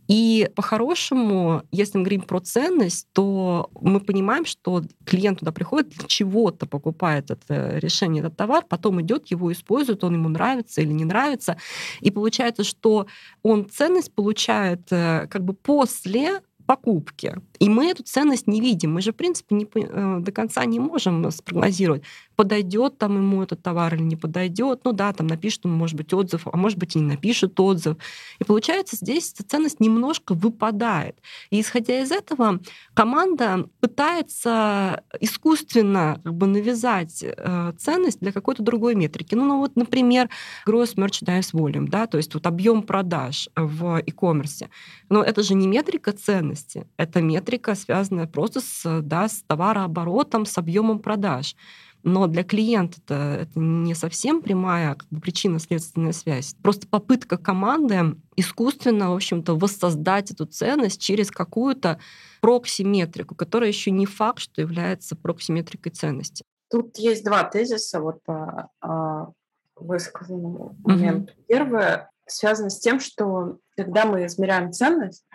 S1: и по-хорошему, если мы говорим про ценность, то мы понимаем, что клиент туда приходит для чего-то покупает это решение, этот товар, потом идет, его использует, он ему нравится или не нравится. И получается, что он ценность получает э, как бы после покупки. И мы эту ценность не видим. Мы же, в принципе, не, э, до конца не можем спрогнозировать, подойдет там ему этот товар или не подойдет. Ну да, там напишет ему, может быть, отзыв, а может быть, и не напишет отзыв. И получается, здесь эта ценность немножко выпадает. И исходя из этого, команда пытается искусственно как бы навязать э, ценность для какой-то другой метрики. Ну, ну вот, например, gross merchandise volume, да, то есть вот объем продаж в e-commerce. Но это же не метрика ценности, это метрика, связанная просто с, да, с товарооборотом, с объемом продаж. Но для клиента это, это не совсем прямая как бы, причинно-следственная связь. Просто попытка команды искусственно, в общем-то, воссоздать эту ценность через какую-то проксиметрику, которая еще не факт, что является проксиметрикой ценности.
S2: Тут есть два тезиса вот по а, высказанному моменту. Mm-hmm. Первое связано с тем, что когда мы измеряем ценность,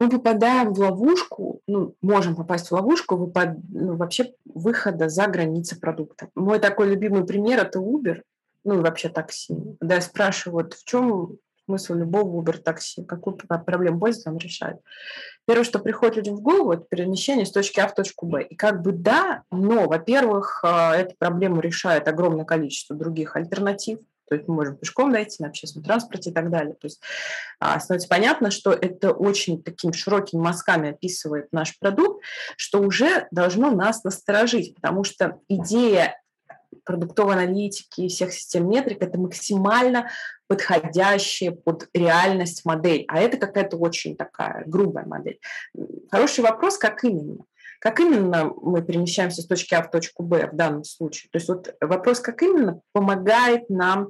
S2: мы попадаем в ловушку, ну, можем попасть в ловушку выпад, ну, вообще выхода за границы продукта. Мой такой любимый пример – это Uber, ну, и вообще такси. Когда я спрашиваю, вот в чем смысл любого Uber такси, какую проблему пользователь он решает. Первое, что приходит людям в голову, это перемещение с точки А в точку Б. И как бы да, но, во-первых, а, эту проблему решает огромное количество других альтернатив, то есть мы можем пешком дойти на общественном транспорте и так далее. То есть а, становится понятно, что это очень такими широкими мазками описывает наш продукт, что уже должно нас насторожить, потому что идея продуктовой аналитики и всех систем метрик – это максимально подходящая под реальность модель. А это какая-то очень такая грубая модель. Хороший вопрос, как именно? Как именно мы перемещаемся с точки А в точку Б в данном случае? То есть вот вопрос, как именно помогает нам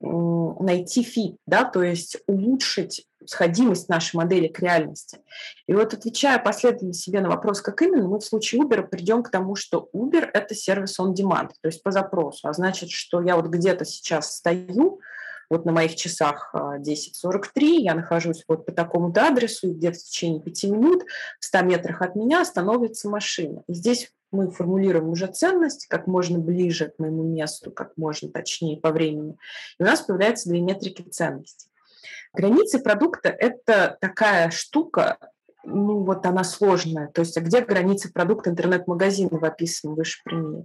S2: найти фит, да, то есть улучшить сходимость нашей модели к реальности. И вот отвечая последовательно себе на вопрос, как именно, мы в случае Uber придем к тому, что Uber – это сервис on demand, то есть по запросу. А значит, что я вот где-то сейчас стою, вот на моих часах 10.43, а, я нахожусь вот по такому-то адресу, где-то в течение пяти минут в 100 метрах от меня становится машина. И здесь мы формулируем уже ценность как можно ближе к моему месту, как можно точнее по времени. И у нас появляются две метрики ценности. Границы продукта – это такая штука, ну вот она сложная. То есть а где границы продукта интернет-магазина описаны выше примере?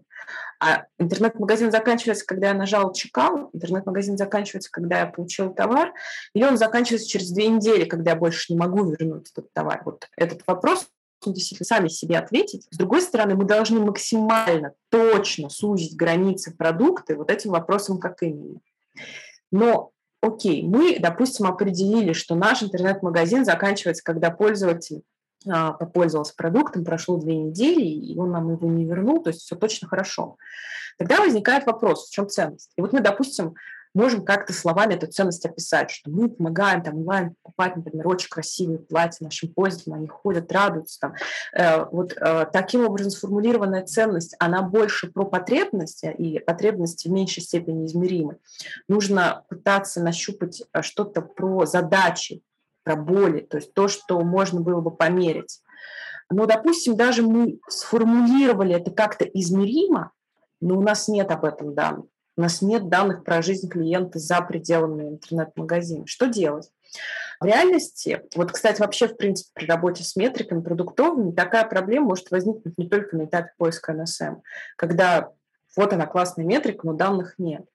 S2: А интернет-магазин заканчивается, когда я нажал чекал, интернет-магазин заканчивается, когда я получил товар, или он заканчивается через две недели, когда я больше не могу вернуть этот товар. Вот этот вопрос действительно сами себе ответить. С другой стороны, мы должны максимально точно сузить границы продукта вот этим вопросом, как именно. Но окей, мы, допустим, определили, что наш интернет-магазин заканчивается, когда пользователь а, попользовался продуктом, прошло две недели, и он нам его не вернул, то есть все точно хорошо. Тогда возникает вопрос, в чем ценность? И вот мы, допустим, можем как-то словами эту ценность описать, что мы помогаем там онлайн покупать, например, очень красивые платья нашим пользователям, они ходят, радуются. Там. Э, вот э, таким образом сформулированная ценность, она больше про потребности, и потребности в меньшей степени измеримы. Нужно пытаться нащупать э, что-то про задачи, про боли, то есть то, что можно было бы померить. Но, допустим, даже мы сформулировали это как-то измеримо, но у нас нет об этом данных. У нас нет данных про жизнь клиента за пределами интернет-магазина. Что делать? В реальности, вот, кстати, вообще, в принципе, при работе с метриками продуктовыми такая проблема может возникнуть не только на этапе поиска НСМ, когда вот она классная метрика, но данных нет.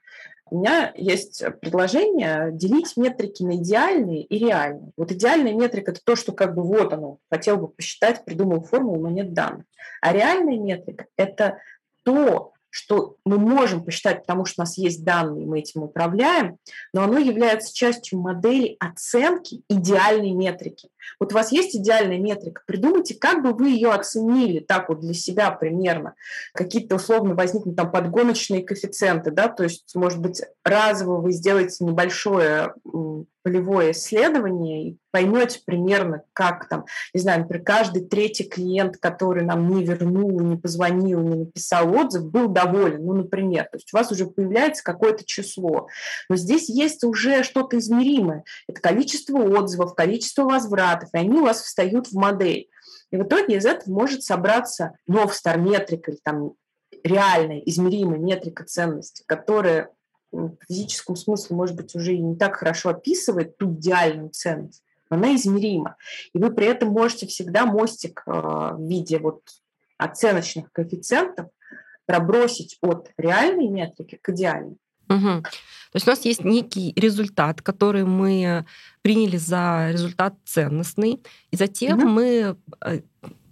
S2: У меня есть предложение делить метрики на идеальные и реальные. Вот идеальная метрика – это то, что как бы вот оно, хотел бы посчитать, придумал формулу, но нет данных. А реальная метрика – это то, что мы можем посчитать, потому что у нас есть данные, мы этим управляем, но оно является частью модели оценки идеальной метрики. Вот у вас есть идеальная метрика, придумайте, как бы вы ее оценили так вот для себя примерно. Какие-то условно возникнут там подгоночные коэффициенты, да, то есть, может быть, разово вы сделаете небольшое полевое исследование и поймете примерно, как там, не знаю, например, каждый третий клиент, который нам не вернул, не позвонил, не написал отзыв, был доволен, ну, например. То есть у вас уже появляется какое-то число. Но здесь есть уже что-то измеримое. Это количество отзывов, количество возвратов, и они у вас встают в модель. И в итоге из этого может собраться новстар метрика или там реальная, измеримая метрика ценности, которая в физическом смысле, может быть, уже не так хорошо описывает ту идеальную ценность, но она измерима. И вы при этом можете всегда мостик э, в виде вот оценочных коэффициентов пробросить от реальной метрики к идеальной.
S1: Угу. То есть у нас есть некий результат, который мы приняли за результат ценностный, и затем угу. мы э,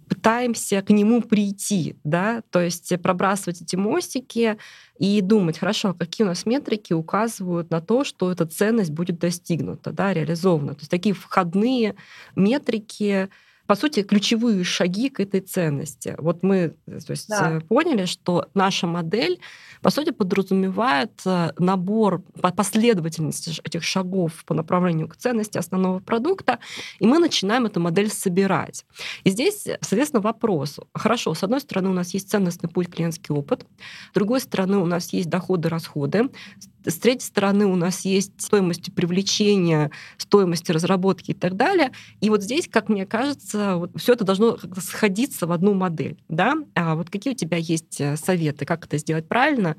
S1: пытаемся к нему прийти, да, то есть пробрасывать эти мостики и думать, хорошо, какие у нас метрики указывают на то, что эта ценность будет достигнута, да, реализована. То есть такие входные метрики, по сути, ключевые шаги к этой ценности. Вот мы то есть, да. поняли, что наша модель, по сути, подразумевает э, набор, последовательность этих шагов по направлению к ценности основного продукта, и мы начинаем эту модель собирать. И здесь, соответственно, вопрос. Хорошо, с одной стороны, у нас есть ценностный путь, клиентский опыт, с другой стороны, у нас есть доходы, расходы, с третьей стороны, у нас есть стоимость привлечения, стоимость разработки и так далее. И вот здесь, как мне кажется, вот все это должно сходиться в одну модель. Да? А вот какие у тебя есть э, советы, как это сделать правильно?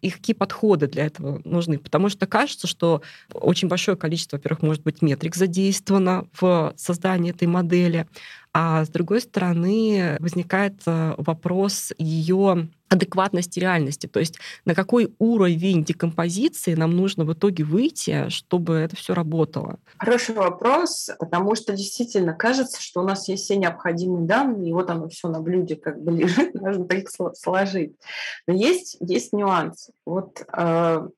S1: и какие подходы для этого нужны. Потому что кажется, что очень большое количество, во-первых, может быть метрик задействовано в создании этой модели, а с другой стороны возникает э, вопрос ее адекватности реальности, то есть на какой уровень декомпозиции нам нужно в итоге выйти, чтобы это все работало?
S2: Хороший вопрос, потому что действительно кажется, что у нас есть все необходимые данные, и вот оно все на блюде как бы лежит, нужно только сложить. Но есть, есть нюансы. Вот э,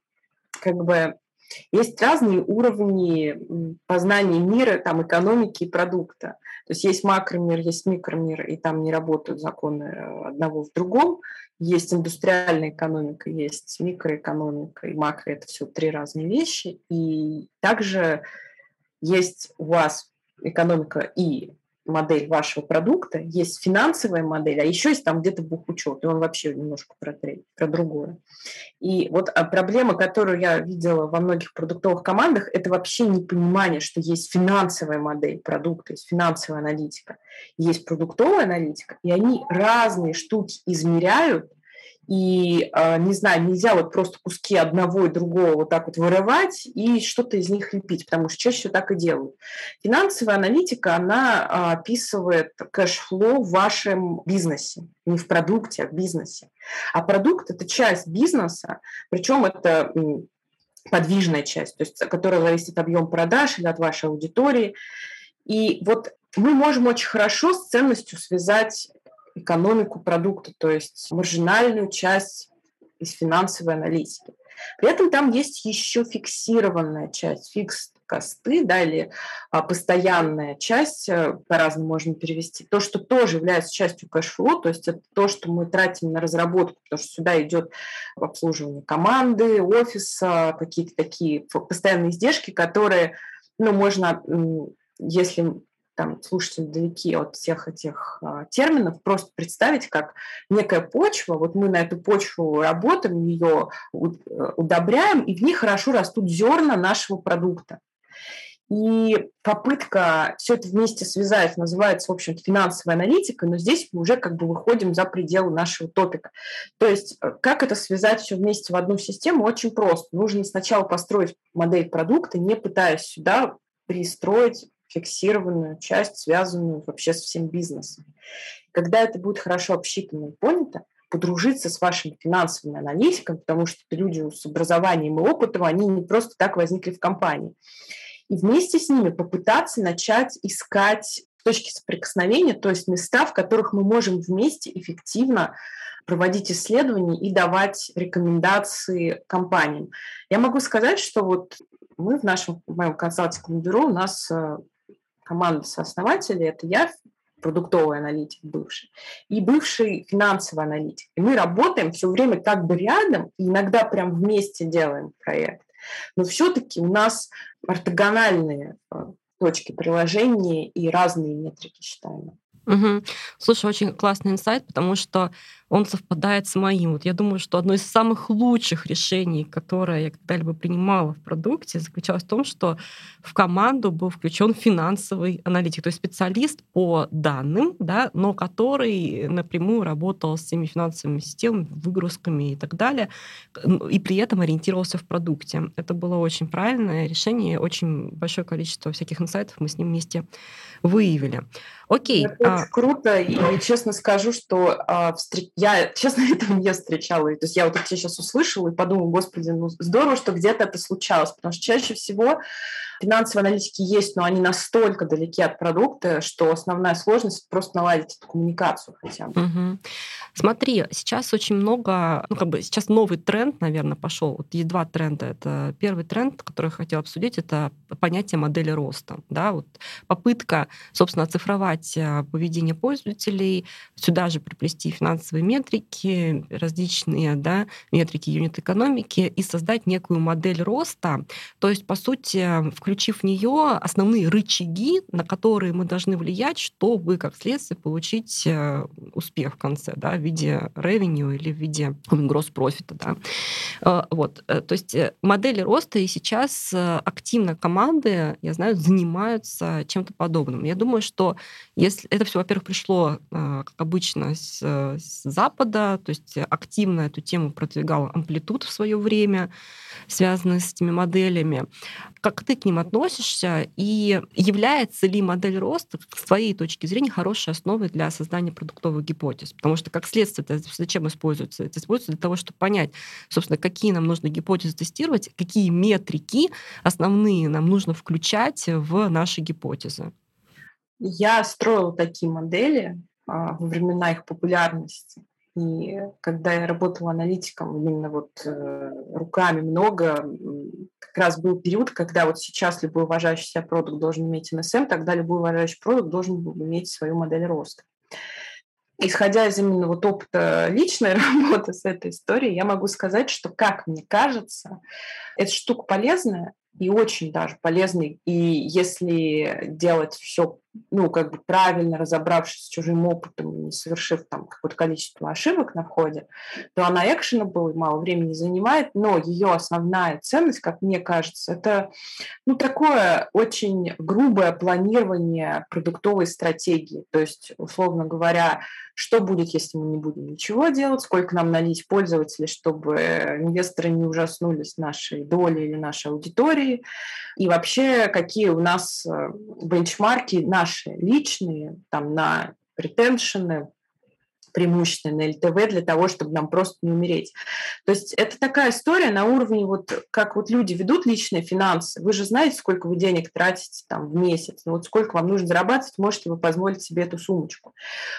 S2: как бы есть разные уровни познания мира, там, экономики и продукта. То есть есть макромир, есть микромир, и там не работают законы э, одного в другом. Есть индустриальная экономика, есть микроэкономика и макро. Это все три разные вещи. И также есть у вас экономика и модель вашего продукта, есть финансовая модель, а еще есть там где-то бухучет, и он вообще немножко про, про другое. И вот а проблема, которую я видела во многих продуктовых командах, это вообще непонимание, что есть финансовая модель продукта, есть финансовая аналитика, есть продуктовая аналитика, и они разные штуки измеряют, и, а, не знаю, нельзя вот просто куски одного и другого вот так вот вырывать и что-то из них лепить, потому что чаще всего так и делают. Финансовая аналитика, она а, описывает cash flow в вашем бизнесе, не в продукте, а в бизнесе. А продукт – это часть бизнеса, причем это подвижная часть, то есть, которая зависит от объема продаж или от вашей аудитории. И вот мы можем очень хорошо с ценностью связать экономику продукта, то есть маржинальную часть из финансовой аналитики. При этом там есть еще фиксированная часть, fix cost ы, да, или а, постоянная часть, э, по-разному можно перевести, то, что тоже является частью cash flow, то есть это то, что мы тратим на разработку, потому что сюда идет обслуживание команды, офиса, какие-то такие постоянные издержки, которые, ну, можно, если там, слушатели далеки от всех этих а, терминов, просто представить как некая почва, вот мы на эту почву работаем, ее э, удобряем, и в ней хорошо растут зерна нашего продукта. И попытка все это вместе связать называется, в общем финансовая аналитика, но здесь мы уже как бы выходим за пределы нашего топика. То есть э, как это связать все вместе в одну систему? Очень просто. Нужно сначала построить модель продукта, не пытаясь сюда перестроить фиксированную часть, связанную вообще со всем бизнесом. Когда это будет хорошо обсчитано и понято, подружиться с вашими финансовыми аналитиками, потому что люди с образованием и опытом, они не просто так возникли в компании. И вместе с ними попытаться начать искать точки соприкосновения, то есть места, в которых мы можем вместе эффективно проводить исследования и давать рекомендации компаниям. Я могу сказать, что вот мы в нашем в моем консалтинговом бюро, у нас э, команда сооснователей, это я, продуктовый аналитик бывший, и бывший финансовый аналитик. И мы работаем все время как бы рядом, и иногда прям вместе делаем проект. Но все-таки у нас ортогональные э, точки приложения и разные метрики считаем.
S1: Угу. Слушай, очень классный инсайт, потому что он совпадает с моим. Вот я думаю, что одно из самых лучших решений, которое я когда-либо принимала в продукте, заключалось в том, что в команду был включен финансовый аналитик, то есть специалист по данным, да, но который напрямую работал с всеми финансовыми системами, выгрузками и так далее, и при этом ориентировался в продукте. Это было очень правильное решение, очень большое количество всяких инсайтов мы с ним вместе выявили. Окей.
S2: Это а... круто, и честно скажу, что а, встр я, честно, этого не встречала. То есть я вот это сейчас услышала и подумала, господи, ну здорово, что где-то это случалось, потому что чаще всего финансовые аналитики есть, но они настолько далеки от продукта, что основная сложность просто наладить эту коммуникацию хотя бы.
S1: Угу. Смотри, сейчас очень много, ну как бы сейчас новый тренд, наверное, пошел. Вот есть два тренда. Это первый тренд, который я хотела обсудить, это понятие модели роста. Да, вот попытка, собственно, оцифровать э, поведение пользователей, сюда же приплести финансовые метрики, различные да, метрики юнит-экономики и создать некую модель роста. То есть, по сути, включив в нее основные рычаги, на которые мы должны влиять, чтобы, как следствие, получить э, успех в конце, да, в виде revenue или в виде gross профита. Да. Э, вот. Э, то есть модели роста и сейчас активно команды, я знаю, занимаются чем-то подобным. Я думаю, что если это все, во-первых, пришло, как обычно, с, с Запада, то есть активно эту тему продвигал амплитуд в свое время, связанный с этими моделями. Как ты к ним относишься и является ли модель роста с твоей точки зрения хорошей основой для создания продуктовых гипотез? Потому что как следствие это зачем используется? Это используется для того, чтобы понять, собственно, какие нам нужно гипотезы тестировать, какие метрики основные нам нужно включать в наши гипотезы.
S2: Я строила такие модели а, во времена их популярности. И когда я работала аналитиком, именно вот э, руками много, как раз был период, когда вот сейчас любой уважающий себя продукт должен иметь НСМ, тогда любой уважающий продукт должен был иметь свою модель роста. Исходя из именно вот опыта личной работы с этой историей, я могу сказать, что, как мне кажется, эта штука полезная, и очень даже полезный. И если делать все, ну, как бы правильно, разобравшись с чужим опытом, не совершив там какое-то количество ошибок на входе, то она экшена и мало времени занимает, но ее основная ценность, как мне кажется, это, ну, такое очень грубое планирование продуктовой стратегии. То есть, условно говоря, что будет, если мы не будем ничего делать, сколько нам налить пользователей, чтобы инвесторы не ужаснулись нашей долей или нашей аудитории, и вообще какие у нас э, бенчмарки наши личные, там на ретеншены, преимущественно ЛТВ для того, чтобы нам просто не умереть. То есть это такая история на уровне, вот как вот люди ведут личные финансы. Вы же знаете, сколько вы денег тратите там в месяц, ну вот сколько вам нужно зарабатывать, можете вы позволить себе эту сумочку.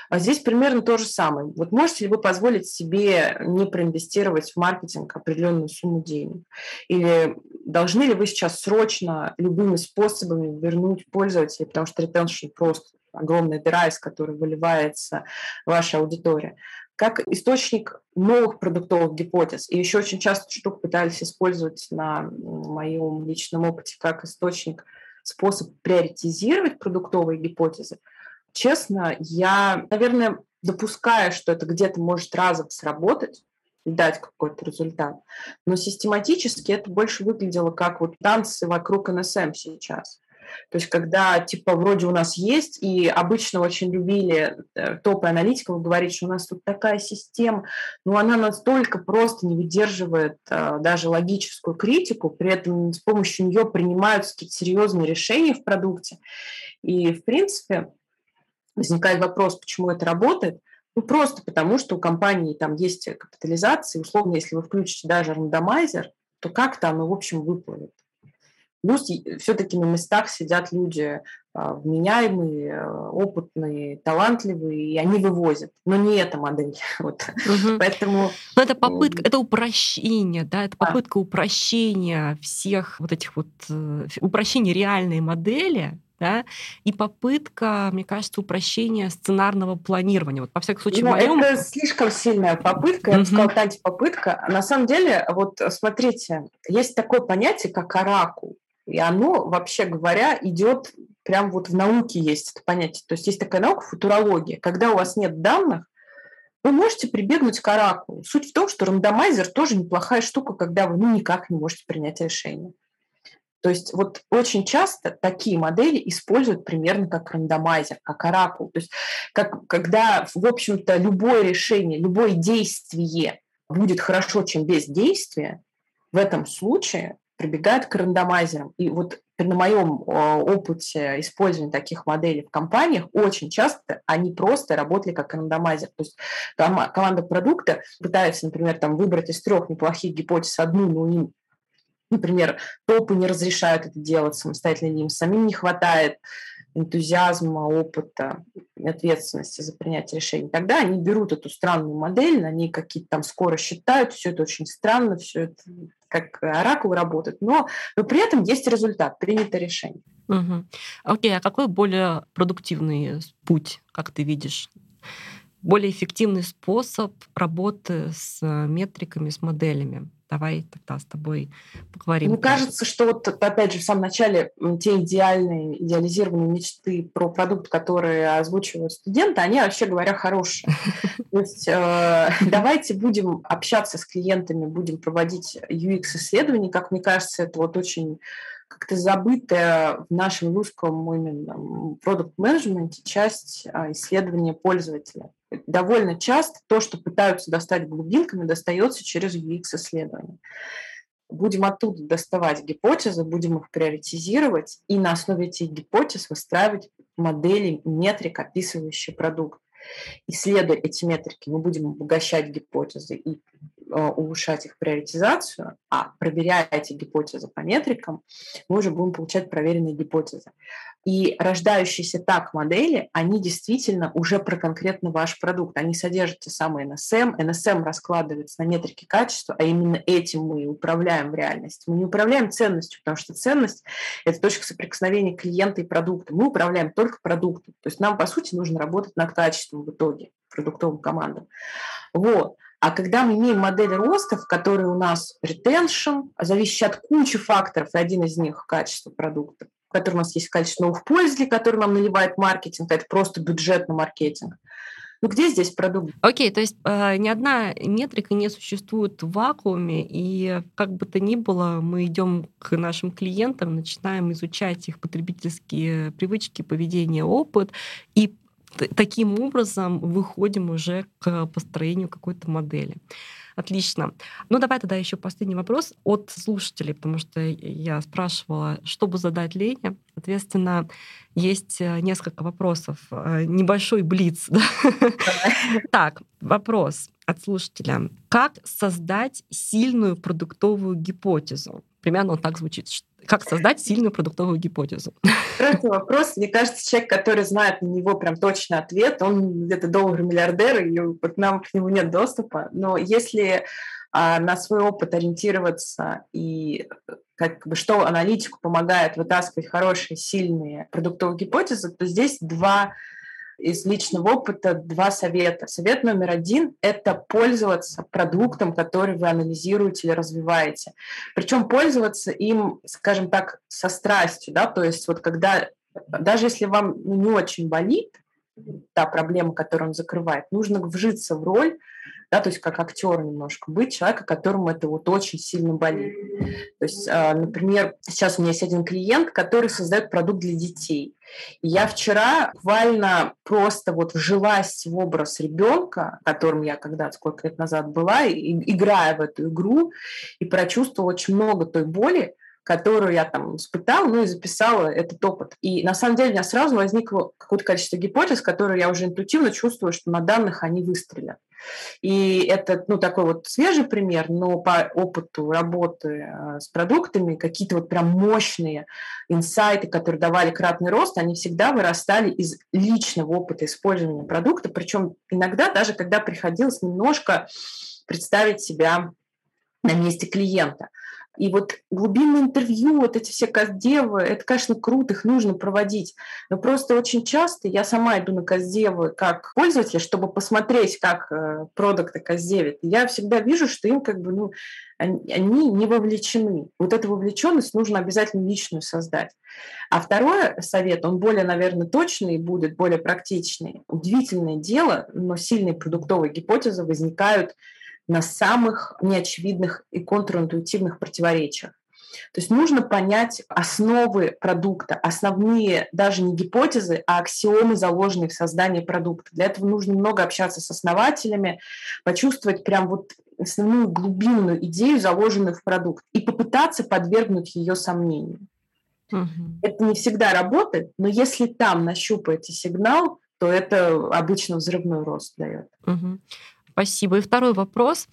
S2: А здесь примерно то же самое. Вот можете ли вы позволить себе не проинвестировать в маркетинг определенную сумму денег? Или должны ли вы сейчас срочно любыми способами вернуть пользователей, потому что ретеншн просто огромная дыра, из которой выливается ваша аудитория, как источник новых продуктовых гипотез. И еще очень часто штуку пытались использовать на моем личном опыте как источник, способ приоритизировать продуктовые гипотезы. Честно, я, наверное, допускаю, что это где-то может разово сработать, дать какой-то результат. Но систематически это больше выглядело как вот танцы вокруг НСМ сейчас. То есть когда типа вроде у нас есть, и обычно очень любили э, топы аналитиков говорить, что у нас тут такая система, но она настолько просто не выдерживает э, даже логическую критику, при этом с помощью нее принимаются какие-то серьезные решения в продукте. И в принципе возникает вопрос, почему это работает. Ну, просто потому, что у компании там есть капитализация, условно, если вы включите даже рандомайзер, то как-то оно, в общем, выплывет. Плюс все-таки на местах сидят люди а, вменяемые, а, опытные, талантливые, и они вывозят. Но не эта модель. Вот.
S1: Угу. Поэтому... Но это попытка, это упрощение, да, это попытка а. упрощения всех вот этих вот, э, упрощения реальной модели, да, и попытка, мне кажется, упрощения сценарного планирования. Вот, по всяком случае,
S2: ну, моем... Это слишком сильная попытка, я бы сказала, антипопытка. На самом деле, вот смотрите, есть такое понятие, как оракул. И оно, вообще говоря, идет прям вот в науке есть это понятие. То есть есть такая наука футурология. Когда у вас нет данных, вы можете прибегнуть к оракулу. Суть в том, что рандомайзер тоже неплохая штука, когда вы ну, никак не можете принять решение. То есть вот очень часто такие модели используют примерно как рандомайзер, как оракул. То есть как, когда, в общем-то, любое решение, любое действие будет хорошо, чем без действия, в этом случае прибегают к рандомайзерам. И вот на моем опыте использования таких моделей в компаниях очень часто они просто работали как рандомайзер. То есть команда продукта пытается, например, там, выбрать из трех неплохих гипотез одну, но им, например, топы не разрешают это делать самостоятельно, им самим не хватает энтузиазма, опыта, ответственности за принятие решений. Тогда они берут эту странную модель, они какие-то там скоро считают, все это очень странно, все это как оракул работает, но, но при этом есть результат, принято решение.
S1: Угу. Окей, а какой более продуктивный путь, как ты видишь? Более эффективный способ работы с метриками, с моделями? Давай тогда с тобой поговорим.
S2: Мне кажется, что вот опять же в самом начале те идеальные, идеализированные мечты про продукт, которые озвучивают студенты, они, вообще говоря, хорошие. То есть э, давайте будем общаться с клиентами, будем проводить UX-исследования. Как мне кажется, это вот очень как-то забытая в нашем русском именно продукт-менеджменте часть а, исследования пользователя довольно часто то, что пытаются достать глубинками, достается через UX-исследование. Будем оттуда доставать гипотезы, будем их приоритизировать и на основе этих гипотез выстраивать модели метрик, описывающие продукт. Исследуя эти метрики, мы будем обогащать гипотезы и улучшать их приоритизацию, а проверяя эти гипотезы по метрикам, мы уже будем получать проверенные гипотезы. И рождающиеся так модели, они действительно уже про конкретно ваш продукт. Они содержат те самые NSM. NSM раскладывается на метрики качества, а именно этим мы управляем в реальности. Мы не управляем ценностью, потому что ценность – это точка соприкосновения клиента и продукта. Мы управляем только продуктом. То есть нам, по сути, нужно работать над качеством в итоге продуктовым командам. Вот. А когда мы имеем модель роста, в которой у нас ретеншн, зависит от кучи факторов, и один из них – качество продукта, в котором у нас есть количество новых пользователей, которые нам наливает маркетинг, это просто бюджетный маркетинг. Ну где здесь продукт?
S1: Окей, okay, то есть э, ни одна метрика не существует в вакууме, и как бы то ни было, мы идем к нашим клиентам, начинаем изучать их потребительские привычки, поведение, опыт, и таким образом выходим уже к построению какой-то модели. Отлично. Ну, давай тогда еще последний вопрос от слушателей, потому что я спрашивала, чтобы задать Лене. Соответственно, есть э, несколько вопросов. Э, небольшой блиц. Так, вопрос от слушателя. Как создать сильную продуктовую гипотезу? Примерно он так звучит. Как создать сильную продуктовую гипотезу?
S2: Хороший вопрос. Мне кажется, человек, который знает на него прям точно ответ, он где-то доллар-миллиардер, и вот нам к нему нет доступа. Но если а, на свой опыт ориентироваться и как бы что аналитику помогает вытаскивать хорошие, сильные продуктовые гипотезы, то здесь два из личного опыта два совета. Совет номер один – это пользоваться продуктом, который вы анализируете или развиваете. Причем пользоваться им, скажем так, со страстью. Да? То есть вот когда, даже если вам не очень болит та проблема, которую он закрывает, нужно вжиться в роль, да, то есть как актер немножко быть, человека, которому это вот очень сильно болит. То есть, а, например, сейчас у меня есть один клиент, который создает продукт для детей. И я вчера буквально просто вот вжилась в образ ребенка, которым я когда-то сколько лет назад была, и, играя в эту игру, и прочувствовала очень много той боли, которую я там испытала, ну и записала этот опыт. И на самом деле у меня сразу возникло какое-то количество гипотез, которые я уже интуитивно чувствую, что на данных они выстрелят. И это, ну, такой вот свежий пример, но по опыту работы э, с продуктами какие-то вот прям мощные инсайты, которые давали кратный рост, они всегда вырастали из личного опыта использования продукта, причем иногда даже когда приходилось немножко представить себя на месте клиента – и вот глубинные интервью, вот эти все каздевы, это, конечно, круто, их нужно проводить. Но просто очень часто я сама иду на каздевы как пользователь, чтобы посмотреть, как э, продукты каздевят. Я всегда вижу, что им как бы, ну, они, не вовлечены. Вот эту вовлеченность нужно обязательно личную создать. А второй совет, он более, наверное, точный будет, более практичный. Удивительное дело, но сильные продуктовые гипотезы возникают на самых неочевидных и контринтуитивных противоречиях. То есть нужно понять основы продукта, основные даже не гипотезы, а аксиомы, заложенные в создании продукта. Для этого нужно много общаться с основателями, почувствовать прям вот основную глубинную идею, заложенную в продукт, и попытаться подвергнуть ее сомнению. Угу. Это не всегда работает, но если там нащупаете сигнал, то это обычно взрывной рост дает.
S1: Угу. Спасибо. И второй вопрос.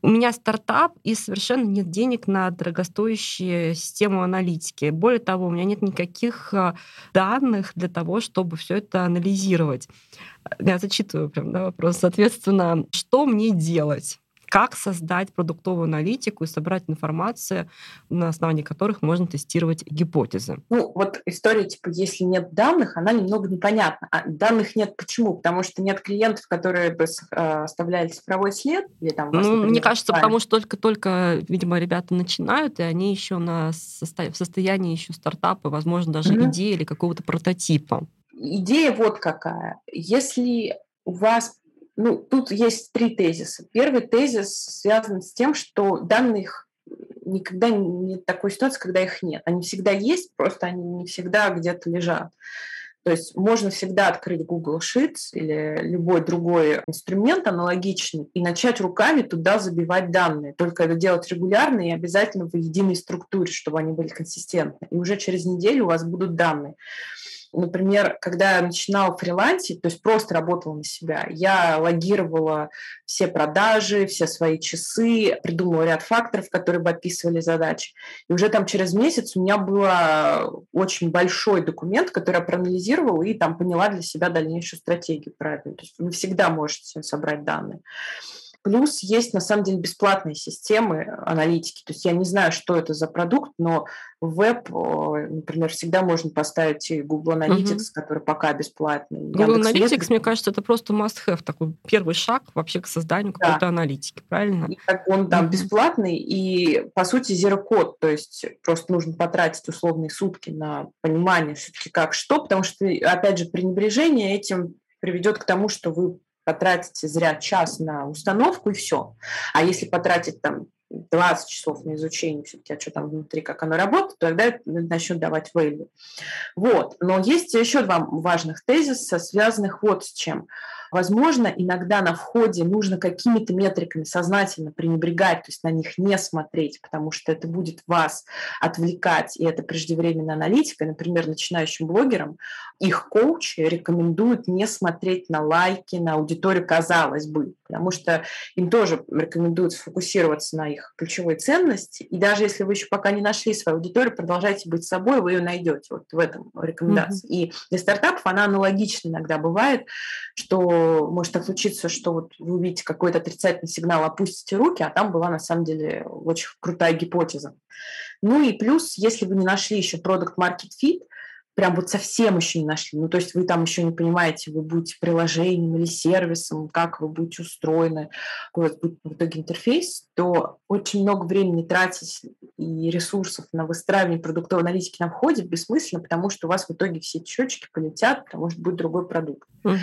S1: У меня стартап, и совершенно нет денег на дорогостоящие систему аналитики. Более того, у меня нет никаких а, данных для того, чтобы все это анализировать. Я зачитываю прям да, вопрос. Соответственно, что мне делать? Как создать продуктовую аналитику и собрать информацию, на основании которых можно тестировать гипотезы.
S2: Ну, вот история, типа, если нет данных, она немного непонятна. А данных нет почему? Потому что нет клиентов, которые бы э, оставляли цифровой след?
S1: Или там, вас, ну, мне кажется, правильно? потому что только-только, видимо, ребята начинают, и они еще на состо... в состоянии еще стартапа, возможно, даже mm-hmm. идеи или какого-то прототипа.
S2: Идея вот какая. Если у вас ну, тут есть три тезиса. Первый тезис связан с тем, что данных никогда нет такой ситуации, когда их нет. Они всегда есть, просто они не всегда где-то лежат. То есть можно всегда открыть Google Sheets или любой другой инструмент аналогичный и начать руками туда забивать данные. Только это делать регулярно и обязательно в единой структуре, чтобы они были консистентны. И уже через неделю у вас будут данные. Например, когда я начинала фрилансить, то есть просто работала на себя, я логировала все продажи, все свои часы, придумала ряд факторов, которые бы описывали задачи. И уже там через месяц у меня был очень большой документ, который я проанализировала и там поняла для себя дальнейшую стратегию правильно. То есть вы всегда можете собрать данные. Плюс есть на самом деле бесплатные системы аналитики. То есть я не знаю, что это за продукт, но в веб, например, всегда можно поставить и Google Analytics, угу. который пока бесплатный.
S1: Google Яндекс Analytics, мне кажется, это просто must-have, такой первый шаг вообще к созданию какой-то да. аналитики, правильно? И
S2: так он там угу. бесплатный и, по сути, zero код, то есть просто нужно потратить условные сутки на понимание все-таки как что, потому что, опять же, пренебрежение этим приведет к тому, что вы потратите зря час на установку и все. А если потратить там 20 часов на изучение все-таки, а что там внутри, как оно работает, то тогда это начнет давать value. Вот. Но есть еще два важных тезиса, связанных вот с чем – Возможно, иногда на входе нужно какими-то метриками сознательно пренебрегать, то есть на них не смотреть, потому что это будет вас отвлекать, и это преждевременная аналитика. Например, начинающим блогерам их коучи рекомендуют не смотреть на лайки, на аудиторию, казалось бы, потому что им тоже рекомендуют сфокусироваться на их ключевой ценности. И даже если вы еще пока не нашли свою аудиторию, продолжайте быть собой, вы ее найдете. Вот в этом рекомендация. Mm-hmm. И для стартапов она аналогична иногда бывает, что может так случиться, что вот вы увидите какой-то отрицательный сигнал, опустите руки, а там была на самом деле очень крутая гипотеза. Ну и плюс, если вы не нашли еще продукт Market Fit, прям вот совсем еще не нашли, ну то есть вы там еще не понимаете, вы будете приложением или сервисом, как вы будете устроены, какой у будет в итоге интерфейс, то очень много времени тратить и ресурсов на выстраивание продуктовой аналитики на входе бессмысленно, потому что у вас в итоге все счетчики полетят, потому что будет другой продукт. Mm-hmm.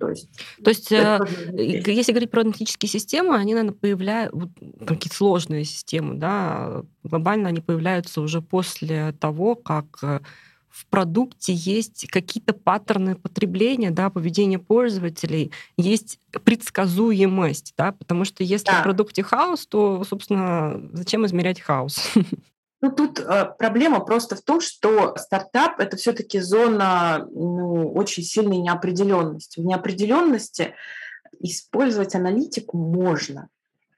S2: То есть,
S1: То есть э, если говорить про аналитические системы, они, наверное, появляются, вот, какие-то сложные системы, да, глобально они появляются уже после того, как э, в продукте есть какие-то паттерны потребления, да, поведения пользователей, есть предсказуемость, да, потому что если да. в продукте хаос, то, собственно, зачем измерять хаос?
S2: Ну, тут э, проблема просто в том, что стартап это все-таки зона ну, очень сильной неопределенности. В неопределенности использовать аналитику можно,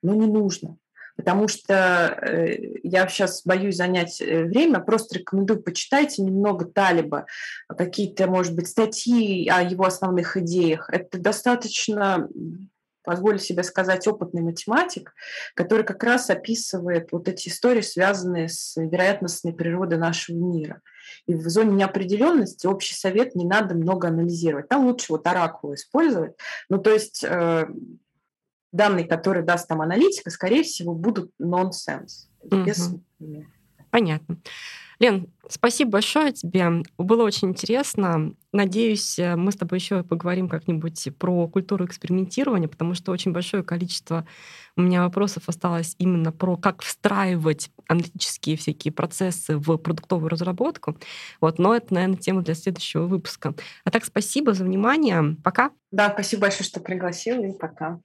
S2: но не нужно. Потому что э, я сейчас боюсь занять э, время, просто рекомендую, почитайте немного Талиба, какие-то, может быть, статьи о его основных идеях. Это достаточно позволю себе сказать, опытный математик, который как раз описывает вот эти истории, связанные с вероятностной природой нашего мира. И в зоне неопределенности общий совет не надо много анализировать. Там лучше вот оракул использовать. Ну, то есть э, данные, которые даст там аналитика, скорее всего, будут нонсенс.
S1: Угу. Понятно. Лен, спасибо большое тебе. Было очень интересно. Надеюсь, э, мы с тобой еще поговорим как-нибудь про культуру экспериментирования, потому что очень большое количество у меня вопросов осталось именно про как встраивать аналитические всякие процессы в продуктовую разработку. Вот, но это, наверное, тема для следующего выпуска. А так, спасибо за внимание. Пока.
S2: Да, спасибо большое, что пригласил, и пока.